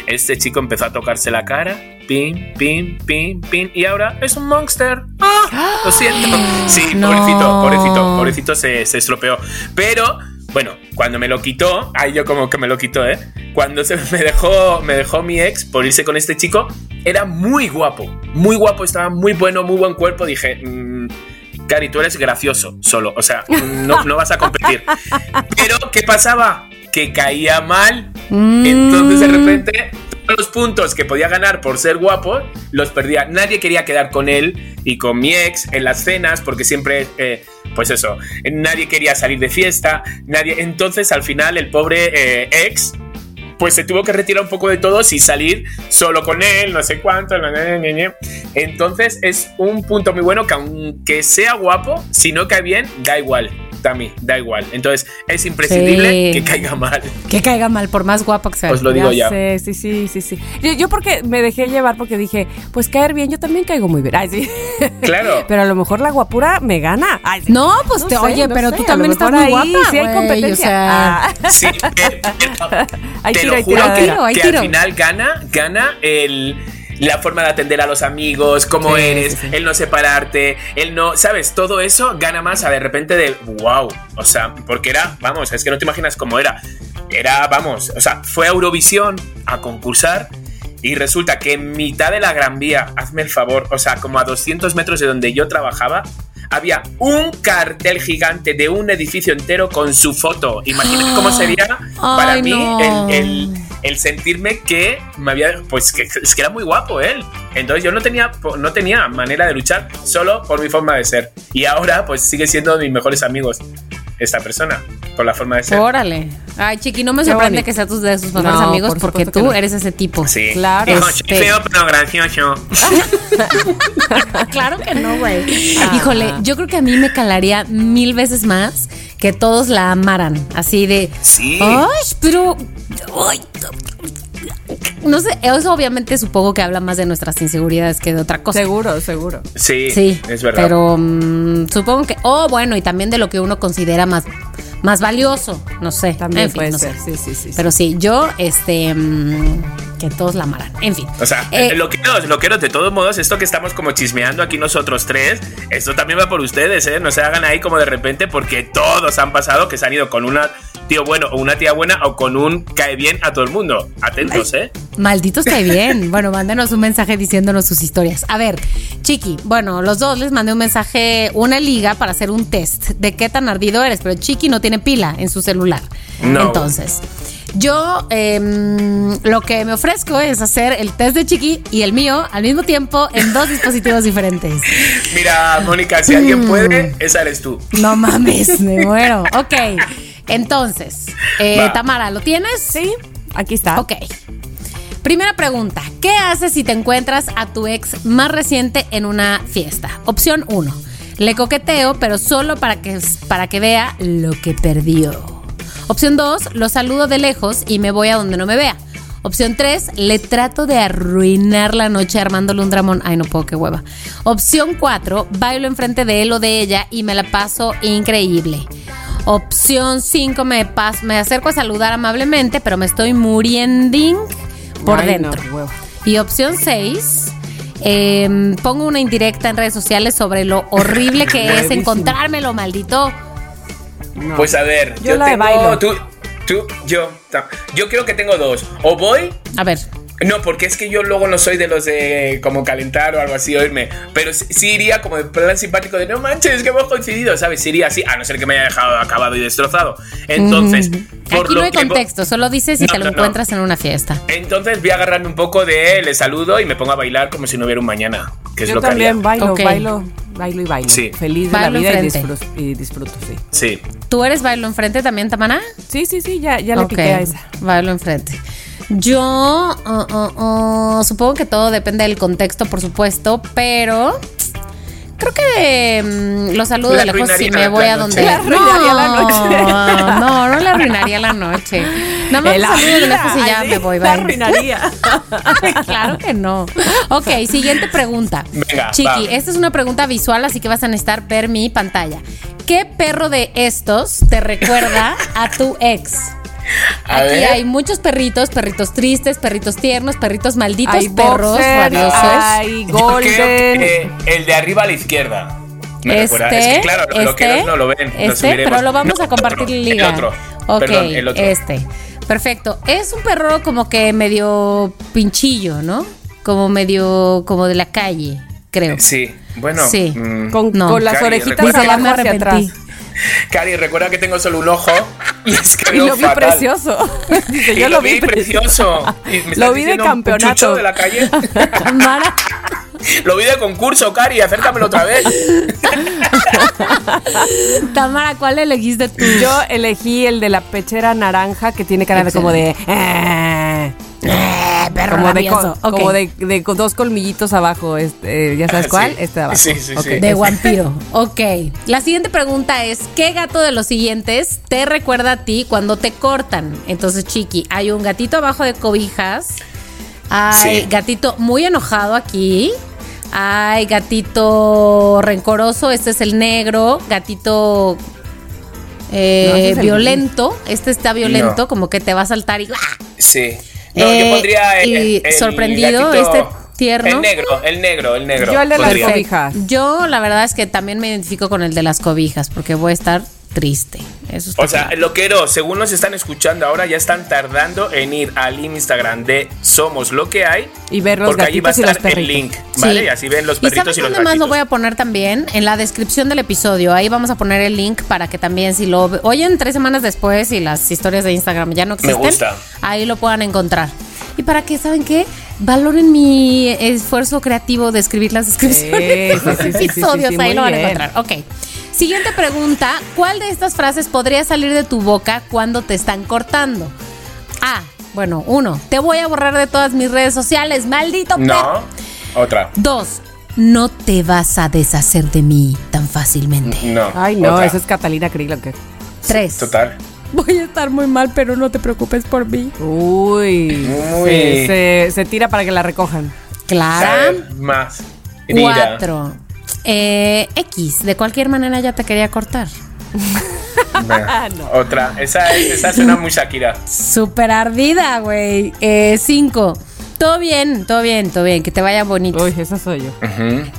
Este chico empezó a tocarse la cara, pim, pim, pim, pim, y ahora es un monster. ¡Ah! Lo siento. Sí, No. pobrecito, pobrecito, pobrecito se, se estropeó. Pero, bueno, cuando me lo quitó, ahí yo como que me lo quitó, ¿eh? Cuando se me dejó, me dejó mi ex por irse con este chico, era muy guapo, muy guapo, estaba muy bueno, muy buen cuerpo. Dije, mm, Cari, tú eres gracioso solo, o sea, no, no vas a competir. Pero, ¿qué pasaba? Que caía mal. Entonces, de repente, todos los puntos que podía ganar por ser guapo, los perdía. Nadie quería quedar con él y con mi ex en las cenas, porque siempre, eh, pues eso, nadie quería salir de fiesta, nadie. Entonces, al final, el pobre eh, ex pues se tuvo que retirar un poco de todos y salir solo con él, no sé cuánto. Entonces es un punto muy bueno que aunque sea guapo, si no cae bien, da igual. Tami, da igual. Entonces es imprescindible Sí. que caiga mal. Que caiga mal, por más guapo que sea. Os lo digo ya. sé, sí, sí, sí, sí. Yo, yo porque me dejé llevar porque dije, pues caer bien, yo también caigo muy bien. Ay, sí. Claro. Pero a lo mejor la guapura me gana. Ay, sí. No, pues No te, sé, oye, no pero sé, tú también lo estás muy ahí guapa. Sí hay competencia. o sea, Ah. Sí, eh, pero Hay te tiro, lo hay juro que, Tiro, hay que tiro. al final gana, gana el la forma de atender a los amigos, cómo Sí, eres, sí, sí. el no separarte, el no, ¿sabes? Todo eso gana más a de repente de wow. O sea, porque era, vamos, es que no te imaginas cómo era. Era, vamos, o sea, fue a Eurovisión a concursar y resulta que en mitad de la Gran Vía, hazme el favor, o sea, como a 200 metros de donde yo trabajaba, había un cartel gigante de un edificio entero con su foto. Imagínate cómo sería para Ay, mí no. el, el- el sentirme que me había. Pues que, es que era muy guapo él. Entonces yo no tenía, no tenía manera de luchar solo por mi forma de ser. Y ahora, pues sigue siendo de mis mejores amigos esta persona, por la forma de ser. Órale. Ay, chiqui, no me sorprende que sea tus de sus mejores No, amigos por porque tú no. eres ese tipo. Sí. Claro. Dijo, Este- "Soy feo pero gracioso. claro que no, güey. Ah. Híjole, yo creo que a mí me calaría mil veces más que todos la amaran. Así de. Sí. Ay, pero. ay, no sé, eso obviamente supongo que habla más de nuestras inseguridades que de otra cosa. Seguro, seguro. Sí, Sí, es verdad. Pero mm, supongo que. Oh, bueno, y también de lo que uno considera más, más valioso. No sé. También En fin, puede no ser. sé. Sí, sí, sí. Pero sí, yo, este. mm, que todos la amarán. En fin. O sea, Eh, lo quiero, lo quiero de todos modos, esto que estamos como chismeando aquí nosotros tres, esto también va por ustedes, ¿eh? No se hagan ahí como de repente porque todos han pasado que se han ido con una tío bueno o una tía buena o con un cae bien a todo el mundo. Atentos, ¿eh? Malditos cae bien. Bueno, mándenos un mensaje diciéndonos sus historias. A ver, Chiqui, bueno, los dos les mandé un mensaje, una liga para hacer un test de qué tan ardido eres, pero Chiqui no tiene pila en su celular. No. Entonces, yo em, lo que me ofrezco es hacer el test de Chiqui y el mío al mismo tiempo en dos dispositivos diferentes. Mira, Mónica, si Mm. alguien puede, esa eres tú. No mames, me muero. Ok, entonces, eh. Tamara, ¿lo tienes? Sí, aquí está. Ok. Primera pregunta. ¿Qué haces si te encuentras a tu ex más reciente en una fiesta? Opción 1. Le coqueteo, pero solo para que, para que vea lo que perdió. Opción 2. Lo saludo de lejos y me voy a donde no me vea. Opción 3. Le trato de arruinar la noche armándole un dramón. Ay, no puedo, qué hueva. Opción 4. Bailo enfrente de él o de ella y me la paso increíble. Opción 5. Me, pas- me acerco a saludar amablemente, pero me estoy muriendo por Ay, dentro. y opción 6, pongo una indirecta en redes sociales sobre lo horrible que es encontrármelo, maldito. No. Pues a ver, Yo yo, la tengo. bailo. Tú, tú, yo. Yo creo que tengo dos. O voy. A ver, No, porque es que yo luego no soy de los de como calentar o algo así, oírme. Pero sí, sí iría como de plan simpático de no manches, que hemos coincidido, ¿sabes? Sí iría así, a no ser que me haya dejado acabado y destrozado. Entonces, por aquí lo no hay que contexto, solo dices si No, te lo no, no. encuentras en una fiesta. Entonces voy a agarrarme un poco de le saludo y me pongo a bailar como si no hubiera un mañana. Que es Yo lo que también haría. bailo, Ok. bailo, bailo y bailo. Sí. Feliz de Bailo la vida y disfruto, y disfruto, sí. Sí. ¿Tú eres bailo enfrente también, Tamara? Sí, sí, sí, ya, ya le Ok, piqué a esa. Bailo enfrente. Yo uh, uh, uh, supongo que todo depende del contexto, por supuesto, pero creo que mm, lo saludo de lejos y arruinaría me la voy a donde. Le arruinaría la noche. No, no, no le arruinaría la noche. Nada más lo la saludo de lejos y ya me voy. la bye. arruinaría. claro que no. Ok, siguiente pregunta. Venga, Chiqui, va. esta es una pregunta visual, así que vas a necesitar ver mi pantalla. ¿Qué perro de estos te recuerda a tu ex? A Aquí ver. hay muchos perritos, perritos tristes, perritos tiernos, perritos malditos, Hay perros boxer, rabiosos. hay Yo creo golden. que el de arriba a la izquierda. Me recuerda. Es que claro, este, lo que no lo ven. Este, pero lo vamos No, a compartir en liga. El otro. Ok, Perdón, el otro. este. Perfecto. Es un perro como que medio pinchillo, ¿no? Como medio, como de la calle, creo. Sí, bueno. Sí. mm, Con, No. con las orejitas abajo me hacia atrás. Cari, recuerda que tengo solo un ojo y es que Y veo lo vi fatal. precioso. Dice, Y yo lo vi precioso. Y me estás Lo vi de un campeonato. de la calle. Mara, lo vi de concurso, Cari, acércamelo otra vez. Tamara, ¿cuál elegiste tú? Yo elegí el de la pechera naranja que tiene cara de como de. eh, perro como de, co- rabioso. Ok. como de, de con dos colmillitos abajo. Este, eh, ¿Ya sabes Ah, cuál? sí. Este de abajo. Sí, sí, Ok. sí. De vampiro. Ok. La siguiente pregunta es: ¿Qué gato de los siguientes te recuerda a ti cuando te cortan? Entonces, Chiqui, hay un gatito abajo de cobijas. Hay Sí. gatito muy enojado aquí. Hay gatito rencoroso. Este es el negro. Gatito. eh, No, ese es el violento. Este está violento, No. como que te va a saltar y. ¡ah! Sí. No, Eh, yo pondría el, y el- el sorprendido, gatito- este tierno. El negro, el negro, el negro. Yo el de las cobijas. Yo la verdad es que también me identifico con el de las cobijas porque voy a estar triste. Eso está O sea, claro. loqueros, según nos están escuchando ahora, ya están tardando en ir al Instagram de Somos lo que hay. Y ver los porque allí va a gatitos y los estar el link, ¿vale? Sí. Y así ven los ¿Y perritos sabes y, los dónde más lo gatitos. voy a poner también? En la descripción del episodio. Ahí vamos a poner el link para que también si lo oyen tres semanas después y las historias de Instagram ya no existen, gusta. ahí lo puedan encontrar. Y para que, ¿saben qué? Valoren mi esfuerzo creativo de escribir las descripciones Sí, de los sí, sí, sí, sí, episodios. sí, ahí lo van a encontrar. Ok. Siguiente pregunta. ¿Cuál de estas frases podría salir de tu boca cuando te están cortando? A. Bueno, uno. Te voy a borrar de todas mis redes sociales, maldito perro. No, otra. Dos, no te vas a deshacer de mí tan fácilmente. No. Ay, no, otra. esa es Catalina Krill. ¿o qué? Tres, Total. voy a estar muy mal, pero no te preocupes por mí. Uy. Uy. Se, se- se tira para que la recojan. Clara. ver, más. Mira. Cuatro. Eh, X, de cualquier manera ya te quería cortar. Venga, Otra. Esa, esa suena muy Shakira. Súper ardida, güey. Eh, cinco. Todo bien, todo bien, todo bien. Que te vaya bonito. Uy, esa soy yo.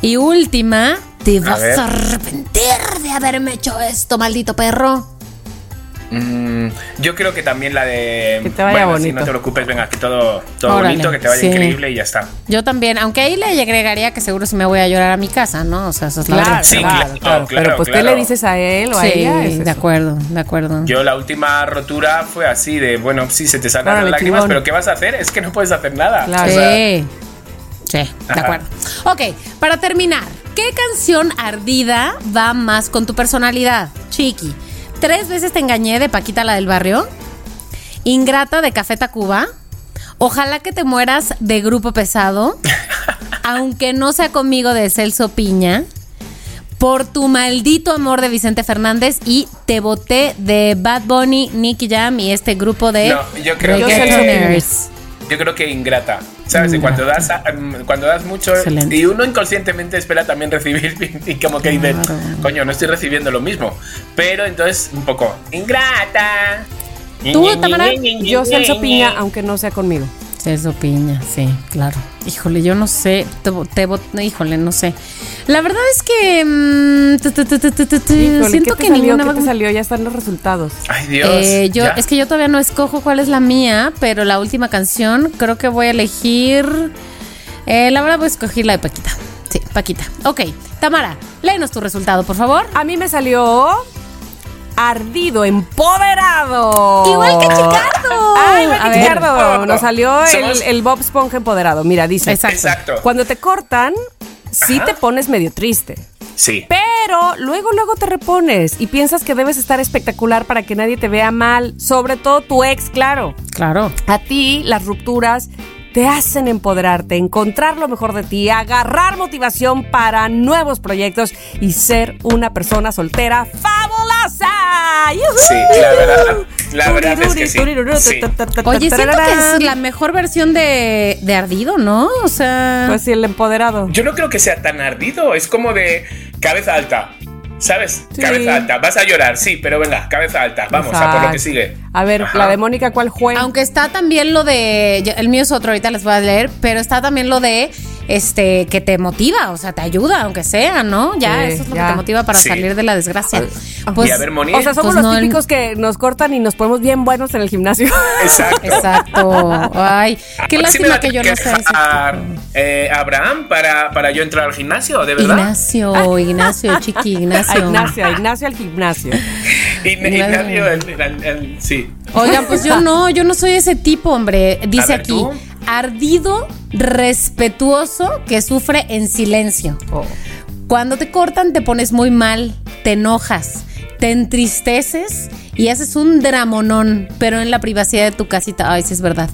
Y última, te vas ver. a arrepentir de haberme hecho esto, maldito perro. Mm, yo creo que también la de. Que te vaya bueno, sí, bonito. no te preocupes, venga, que todo, todo Órale, bonito, que te vaya sí. increíble y ya está. Yo también, aunque ahí le agregaría que seguro si me voy a llorar a mi casa, ¿no? O sea, eso es la Claro, verdad. Sí, claro, claro, claro. claro, Pero pues, ¿qué claro. le dices a él o a Sí, ella? Es de eso. acuerdo, de acuerdo. Yo la última rotura fue así de, bueno, sí, se te Órale, las lágrimas, chingón. pero ¿qué vas a hacer? Es que no puedes hacer nada. Claro. O sea, Sí. Sí, de Ajá. acuerdo. Ok, para terminar, ¿qué canción ardida va más con tu personalidad? Chiqui. ¿Tres veces te engañé de Paquita la del barrio? ¿Ingrata de Café Tacuba? Ojalá que te mueras de Grupo Pesado. aunque no sea conmigo de Celso Piña. Por tu maldito amor de Vicente Fernández y te voté de Bad Bunny, Nicky Jam y este grupo de No, yo creo que-. Yo creo que ingrata. ¿Sabes? Y Cuando das, mm, cuando das mucho Excelente. y uno inconscientemente espera también recibir y como que dice, coño, no estoy recibiendo lo mismo. Pero entonces un poco ingrata. ¿Tú, Tamara? Yo Celso Piña, aunque no sea conmigo. Celso Piña, sí, claro. Híjole, yo no sé, te, te híjole, no sé. La verdad es que mm, siento ¿qué te que salió? ninguna ¿Qué va- te salió? Ya están los resultados. Ay, Dios. Eh, yo, ya. es que yo todavía no escojo cuál es la mía, pero la última canción creo que voy a elegir. eh, la verdad voy a escoger la de Paquita. Sí, Paquita. Ok, Tamara, léenos tu resultado, por favor. A mí me salió ardido, empoderado. Igual que Chicardo. Ay, igual que. Chicardo. Nos salió el, Bob Esponja empoderado. Mira, dice. Exacto. Exacto. Cuando te cortan, sí Ajá. te pones medio triste. Sí. Pero luego, luego te repones y piensas que debes estar espectacular para que nadie te vea mal. Sobre todo tu ex, claro. Claro. A ti las rupturas te hacen empoderarte, encontrar lo mejor de ti, agarrar motivación para nuevos proyectos y ser una persona soltera fabulosa. Sí, la verdad, la verdad es que sí. Sí. Oye, siento que es la mejor versión de, de Ardido, ¿no? O sea. Pues sí, el empoderado. Yo no creo que sea tan ardido, es como de cabeza alta. ¿Sabes? Sí. Cabeza alta. Vas a llorar, sí, pero venga, cabeza alta. Vamos a por lo que sigue. A ver, Ajá. la de Mónica, ¿cuál fue? Aunque está también lo de. El mío es otro, ahorita les voy a leer, pero está también lo de este que te motiva, o sea, te ayuda, aunque sea, ¿no? Ya, Sí, eso es lo ya. que te motiva para Sí. salir de la desgracia. y a ver, Moni. o sea, somos pues los no, el- típicos que nos cortan y nos ponemos bien buenos en el gimnasio. Exacto. Exacto. Ay, qué sí lástima que yo no sé. tipo. eh, Abraham para, para yo entrar al gimnasio, ¿de verdad? Ignacio, Ignacio, chiqui, Ignacio. Ignacio, Ignacio al gimnasio. Ign- Ignacio, el- el- el- sí. Oigan, pues yo no, yo no soy ese tipo, hombre. Dice ver, aquí, ¿tú? Ardido, respetuoso, que sufre en silencio. Oh. Cuando te cortan te pones muy mal, te enojas, te entristeces y haces un dramonón, pero en la privacidad de tu casita. Ay, sí es verdad.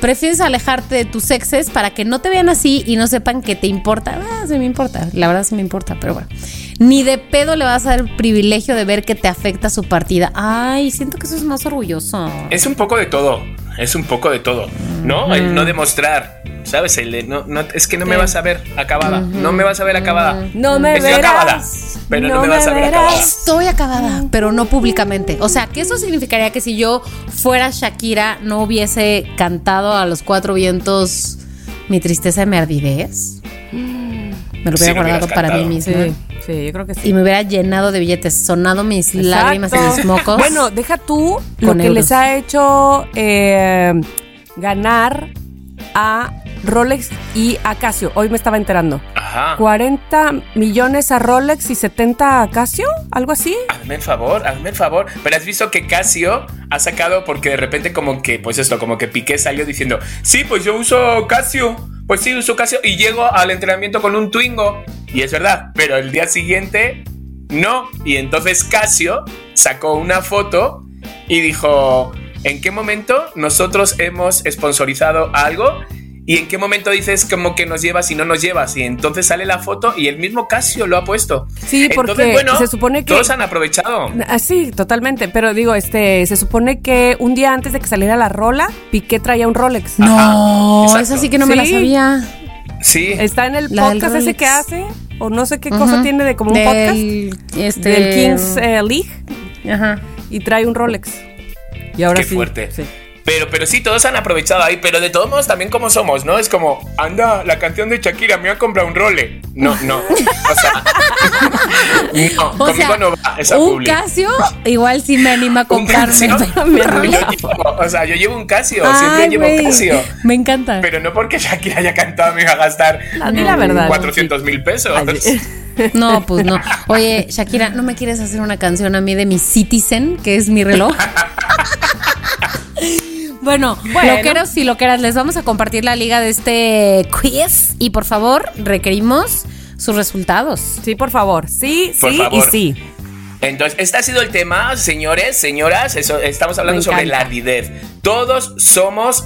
Prefieres alejarte de tus exes para que no te vean así y no sepan que te importa. Ah, sí me importa, la verdad sí me importa, pero bueno. Ni de pedo le vas a dar el privilegio de ver que te afecta su partida. Ay, siento que eso es más orgulloso. Es un poco de todo. Es un poco de todo. ¿No? El no demostrar. ¿Sabes? El de no, no, es que no me vas a ver acabada. No me vas a ver acabada. No me Estoy verás. acabada. Pero no, me vas a ver verás. acabada. Estoy acabada, pero no públicamente. O sea, que eso significaría que si yo fuera Shakira, no hubiese cantado a los cuatro vientos mi tristeza y mi ardidez. Me lo Sí, hubiera lo guardado para mí misma. Sí, sí, yo creo que sí. Y me hubiera llenado de billetes, sonado mis lágrimas y mis mocos. Bueno, deja tú lo que euros. les ha hecho eh, ganar a Rolex y a Casio. Hoy me estaba enterando. Ajá. 40 millones a Rolex y 70 a Casio, algo así. Hazme el favor, hazme el favor. Pero has visto que Casio ha sacado porque de repente como que, pues esto, como que Piqué salió diciendo, sí, pues yo uso Casio. Pues sí, uso Casio y llego al entrenamiento con un Twingo. Y es verdad, pero el día siguiente no. Y entonces Casio sacó una foto y dijo, ¿en qué momento nosotros hemos sponsorizado algo? ¿Y en qué momento dices como que nos llevas y no nos llevas? Y entonces sale la foto y el mismo Casio lo ha puesto. Sí, porque Entonces, bueno, se supone que- Todos han aprovechado. Ah, sí, totalmente. Pero digo, este, se supone que un día antes de que saliera la rola, Piqué traía un Rolex. no, Ajá, esa sí que no me la sabía. Sí. Está en el La podcast ese que hace, o no sé qué cosa tiene de como un podcast. Del, este, Del Kings eh, League Ajá. y trae un Rolex. Y ahora Qué sí. fuerte. sí. Pero, pero sí, todos han aprovechado ahí, pero de todos modos también como somos, ¿no? Es como, anda, la canción de Shakira, me ha comprado un role. No, no. O sea, no, O conmigo sea, no va esa un. Casio, igual sí me anima a comprarme, pero Yo llevo- o sea, yo llevo un Casio, Ay, siempre llevo un Casio. Me encanta. Pero no porque Shakira haya cantado me iba a gastar A mí la verdad. 400 mil pesos. No, pues no. Oye, Shakira, ¿no me quieres hacer una canción a mí de mi Citizen, que es mi reloj? Bueno, Bueno. loqueros y loqueras, les vamos a compartir la liga de este quiz y por favor requerimos sus resultados. Sí, por favor. Sí, Por sí favor. y sí. Entonces, este ha sido el tema, señores, señoras. Eso, estamos hablando sobre la ardidez. Todos somos.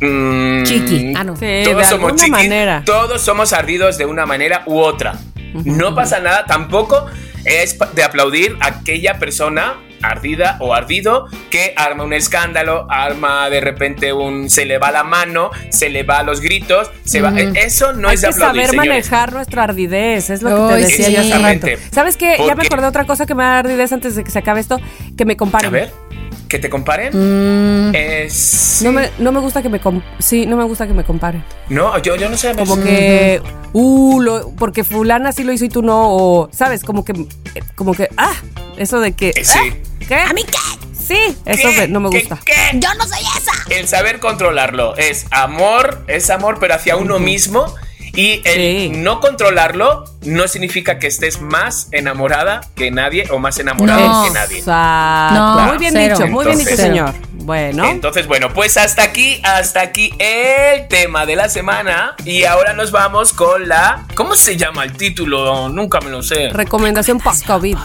mm, Chiqui. Ah, no. Sí, de Todos somos chiquis, manera. todos somos ardidos de una manera u otra. No pasa nada, tampoco es de aplaudir a aquella persona ardida o ardido que arma un escándalo, arma de repente un se le va la mano, se le va los gritos, se va eh, eso no Hay es de que aplaudir, saber señores. manejar nuestra ardidez, es lo que te decía sí. yo hace rato. ¿Sabes qué? Ya me acordé de otra cosa que me da ardidez antes de que se acabe esto, que me comparen. A ver, que te comparen. Mm, Es No me, no me gusta que me com- sí, no me gusta que me comparen. No, yo, yo no sé. Como que uh, lo- porque fulana sí lo hizo y tú no o sabes, como que como que ah, eso de que eh, sí. ah, ¿qué? ¿A mí qué? Sí, eso no me ¿Qué? gusta. ¿Qué? Yo no soy esa. El saber controlarlo es amor, es amor, pero hacia uno mismo. Y el Sí. no controlarlo no significa que estés más enamorada que nadie o más enamorado No. que nadie. No, muy bien cero. dicho, muy bien dicho, señor. Bueno, Entonces, bueno, pues hasta aquí, hasta aquí el tema de la semana. Y ahora nos vamos con la. ¿Cómo se llama el título? Nunca me lo sé. recomendación post-COVID.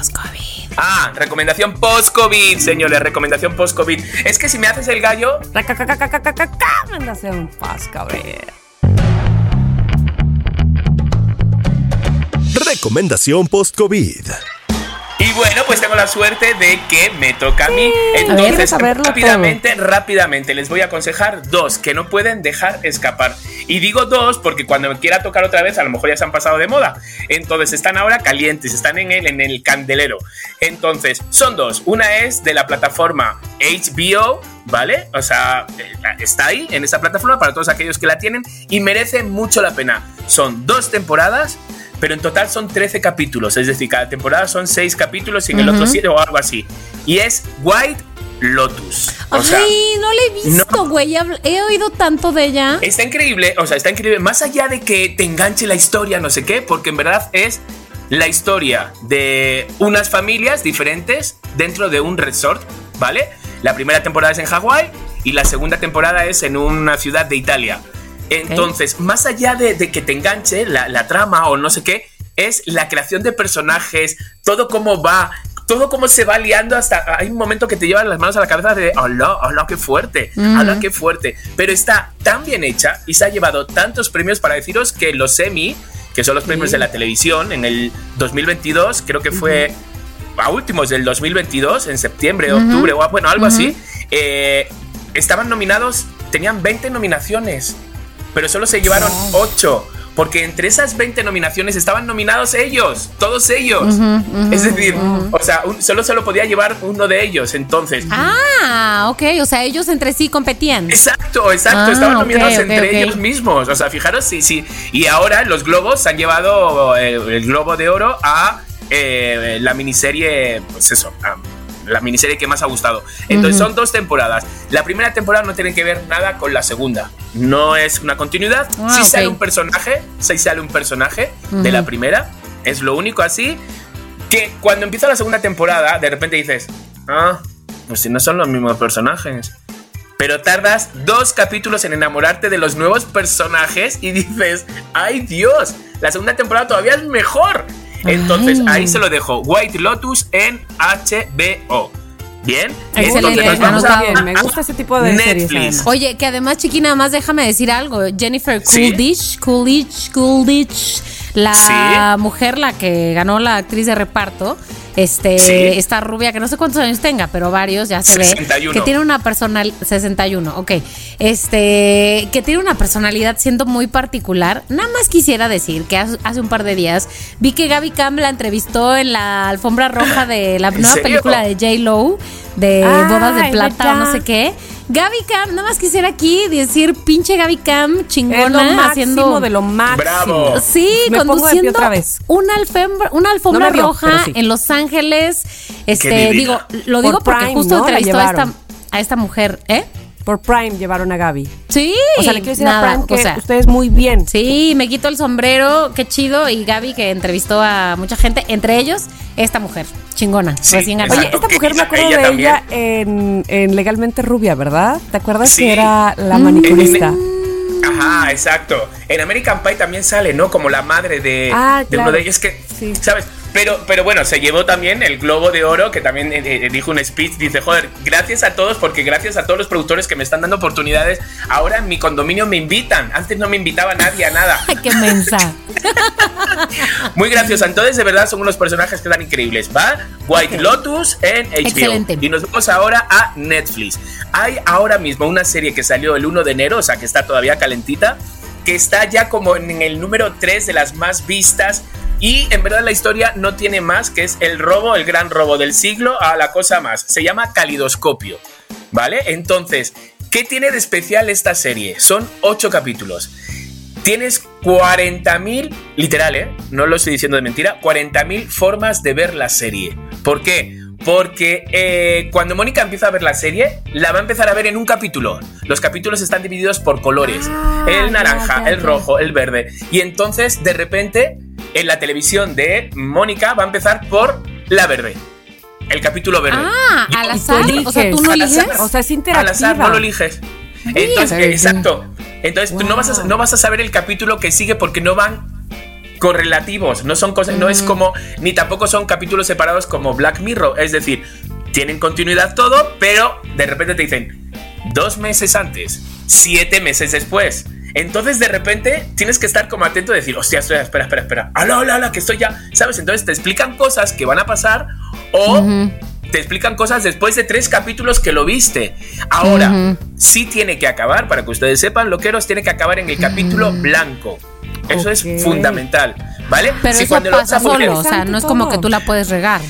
Ah, recomendación post-COVID, señores, recomendación post-COVID. Es que si me haces el gallo, Recomendación post-COVID. Recomendación post-COVID. Y bueno, pues tengo la suerte de que me toca a mí. Entonces, saberlo rápidamente, rápidamente, les voy a aconsejar dos que no pueden dejar escapar. Y digo dos porque cuando me quiera tocar otra vez, a lo mejor ya se han pasado de moda. Entonces, están ahora calientes, están en el, en el candelero. Entonces, son dos. Una es de la plataforma HBO, ¿vale? O sea, eh, está ahí en esa plataforma para todos aquellos que la tienen y merece mucho la pena. Son dos temporadas pero en total son 13 capítulos, es decir, cada temporada son 6 capítulos y en el otro 7 o algo así. Y es White Lotus. O sea, Ay, no la he visto, güey. Habl- He oído tanto de ella. está increíble, o sea, está increíble, más allá de que te enganche la historia, no sé qué, porque en verdad es la historia de unas familias diferentes dentro de un resort, ¿vale? La primera temporada es en Hawái y la segunda temporada es en una ciudad de Italia. Entonces, más allá de, de que te enganche la, la trama o no sé qué, es la creación de personajes, todo cómo va, todo cómo se va liando hasta hay un momento que te llevan las manos a la cabeza de hola, hola, qué fuerte, hola, qué fuerte. Pero está tan bien hecha y se ha llevado tantos premios para deciros que los Emmy, que son los premios de la televisión, en el 2022, creo que fue a últimos del 2022, en septiembre, octubre, o bueno, algo así, eh, estaban nominados, tenían 20 nominaciones, pero solo se llevaron 8. Porque entre esas 20 nominaciones estaban nominados ellos, todos ellos. es decir, o sea, un- solo se lo podía llevar uno de ellos. Entonces, Ah, ok. O sea, ellos entre sí competían. Exacto, exacto. Ah, Estaban nominados entre ellos mismos. O sea, fijaros, sí, sí. Y ahora los globos han llevado el globo de oro a eh, la miniserie, pues eso, a la miniserie que más ha gustado. Entonces son dos temporadas. La primera temporada no tiene que ver nada con la segunda. No es una continuidad. Ah, sí sale un personaje, sí sale un personaje de la primera. Es lo único así que cuando empieza la segunda temporada, de repente dices, ah, pues si no son los mismos personajes. Pero tardas dos capítulos en enamorarte de los nuevos personajes y dices, ¡ay Dios! La segunda temporada todavía es mejor. Entonces Ay. ahí se lo dejo. White Lotus en HBO. Bien. Excelente, Entonces nos vamos a, Bien, me gusta ese tipo de series, Netflix. además. Oye, que además, chiqui, nada más déjame decir algo. Jennifer Sí. Coolidge, Coolidge, Coolidge, la Sí. mujer, la que ganó la actriz de reparto, este, Sí. esta rubia que no sé cuántos años tenga, pero varios ya se 61. ve que tiene una personal 61, ok, este, que tiene una personalidad siendo muy particular. Nada más quisiera decir que hace, un par de días vi que Gaby Cam la entrevistó en la alfombra roja de la ¿En nueva serio? película de J Lo de Ay, bodas de plata no sé qué. Gaby Cam, nada más quisiera aquí decir pinche Gaby Cam Es lo chingona máximo haciendo de lo máximo. Bravo. Sí, Me conduciendo otra vez. una alfombra, una alfombra No me vio, roja sí. en Los Ángeles. Este, divina. digo, lo Por digo porque Prime, justo entrevistó a esta, llevaron. a esta mujer, ¿eh? Por Prime llevaron a Gaby. Sí. O sea, le quiero decir nada, a Prime que o sea, ustedes muy bien. Sí, me quito el sombrero, qué chido. Y Gaby que entrevistó a mucha gente, entre ellos esta mujer, chingona, Sí, recién ganada. Oye, esta mujer me acuerdo ella de también. ella en, en Legalmente Rubia, ¿verdad? ¿Te acuerdas Sí. que era la Mm. manicurista? Ajá, exacto. En American Pie también sale, ¿no? Como la madre de, Ah, de claro. uno de ellos. que, Sí. ¿sabes? Pero, pero bueno, se llevó también el Globo de Oro, que también eh, eh, dijo un speech. Dice, joder, gracias a todos, porque gracias a todos los productores que me están dando oportunidades, ahora en mi condominio me invitan. Antes no me invitaba nadie a nada. Qué mensa. Muy graciosa. Entonces, de verdad, son unos personajes que están increíbles. Va White Lotus en HBO. Excelente. Y nos vamos ahora a Netflix. Hay ahora mismo una serie que salió el 1 de enero, o sea, que está todavía calentita, que está ya como en el número 3 de las más vistas. Y en verdad la historia no tiene más que es el robo, el gran robo del siglo, a la cosa más. Se llama Calidoscopio. ¿Vale? Entonces, ¿qué tiene de especial esta serie? Son 8 capítulos. Tienes 40.000, literal, ¿eh? No lo estoy diciendo de mentira, 40.000 formas de ver la serie. ¿Por qué? Porque eh, cuando Mónica empieza a ver la serie, la va a empezar a ver en un capítulo. Los capítulos están divididos por colores. Ah, el ya, naranja, ya, el rojo, el verde. Y entonces, de repente, en la televisión de Mónica va a empezar por la verde. El capítulo verde. Ah, Yo- al azar. O sea, tú no Al eliges. azar. O sea, es Al interactiva. azar, no lo eliges. Entonces, exacto. Entonces, tú no vas, a, no vas a saber el capítulo que sigue porque no van correlativos. No son cosas, no es como, ni tampoco son capítulos separados como Black Mirror. Es decir, tienen continuidad todo, pero de repente te dicen dos meses antes, siete meses después. Entonces, de repente, tienes que estar como atento y decir, hostia, espera, espera, espera, espera. Hola, hola, hola, que estoy ya. ¿Sabes? Entonces te explican cosas que van a pasar o te explican cosas después de tres capítulos que lo viste. Ahora, sí tiene que acabar, para que ustedes sepan, loqueros, tiene que acabar en el capítulo blanco. Eso es fundamental, ¿vale? Pero Si eso cuando lo pasa poner- solo, o sea, no es como que tú la puedes regar.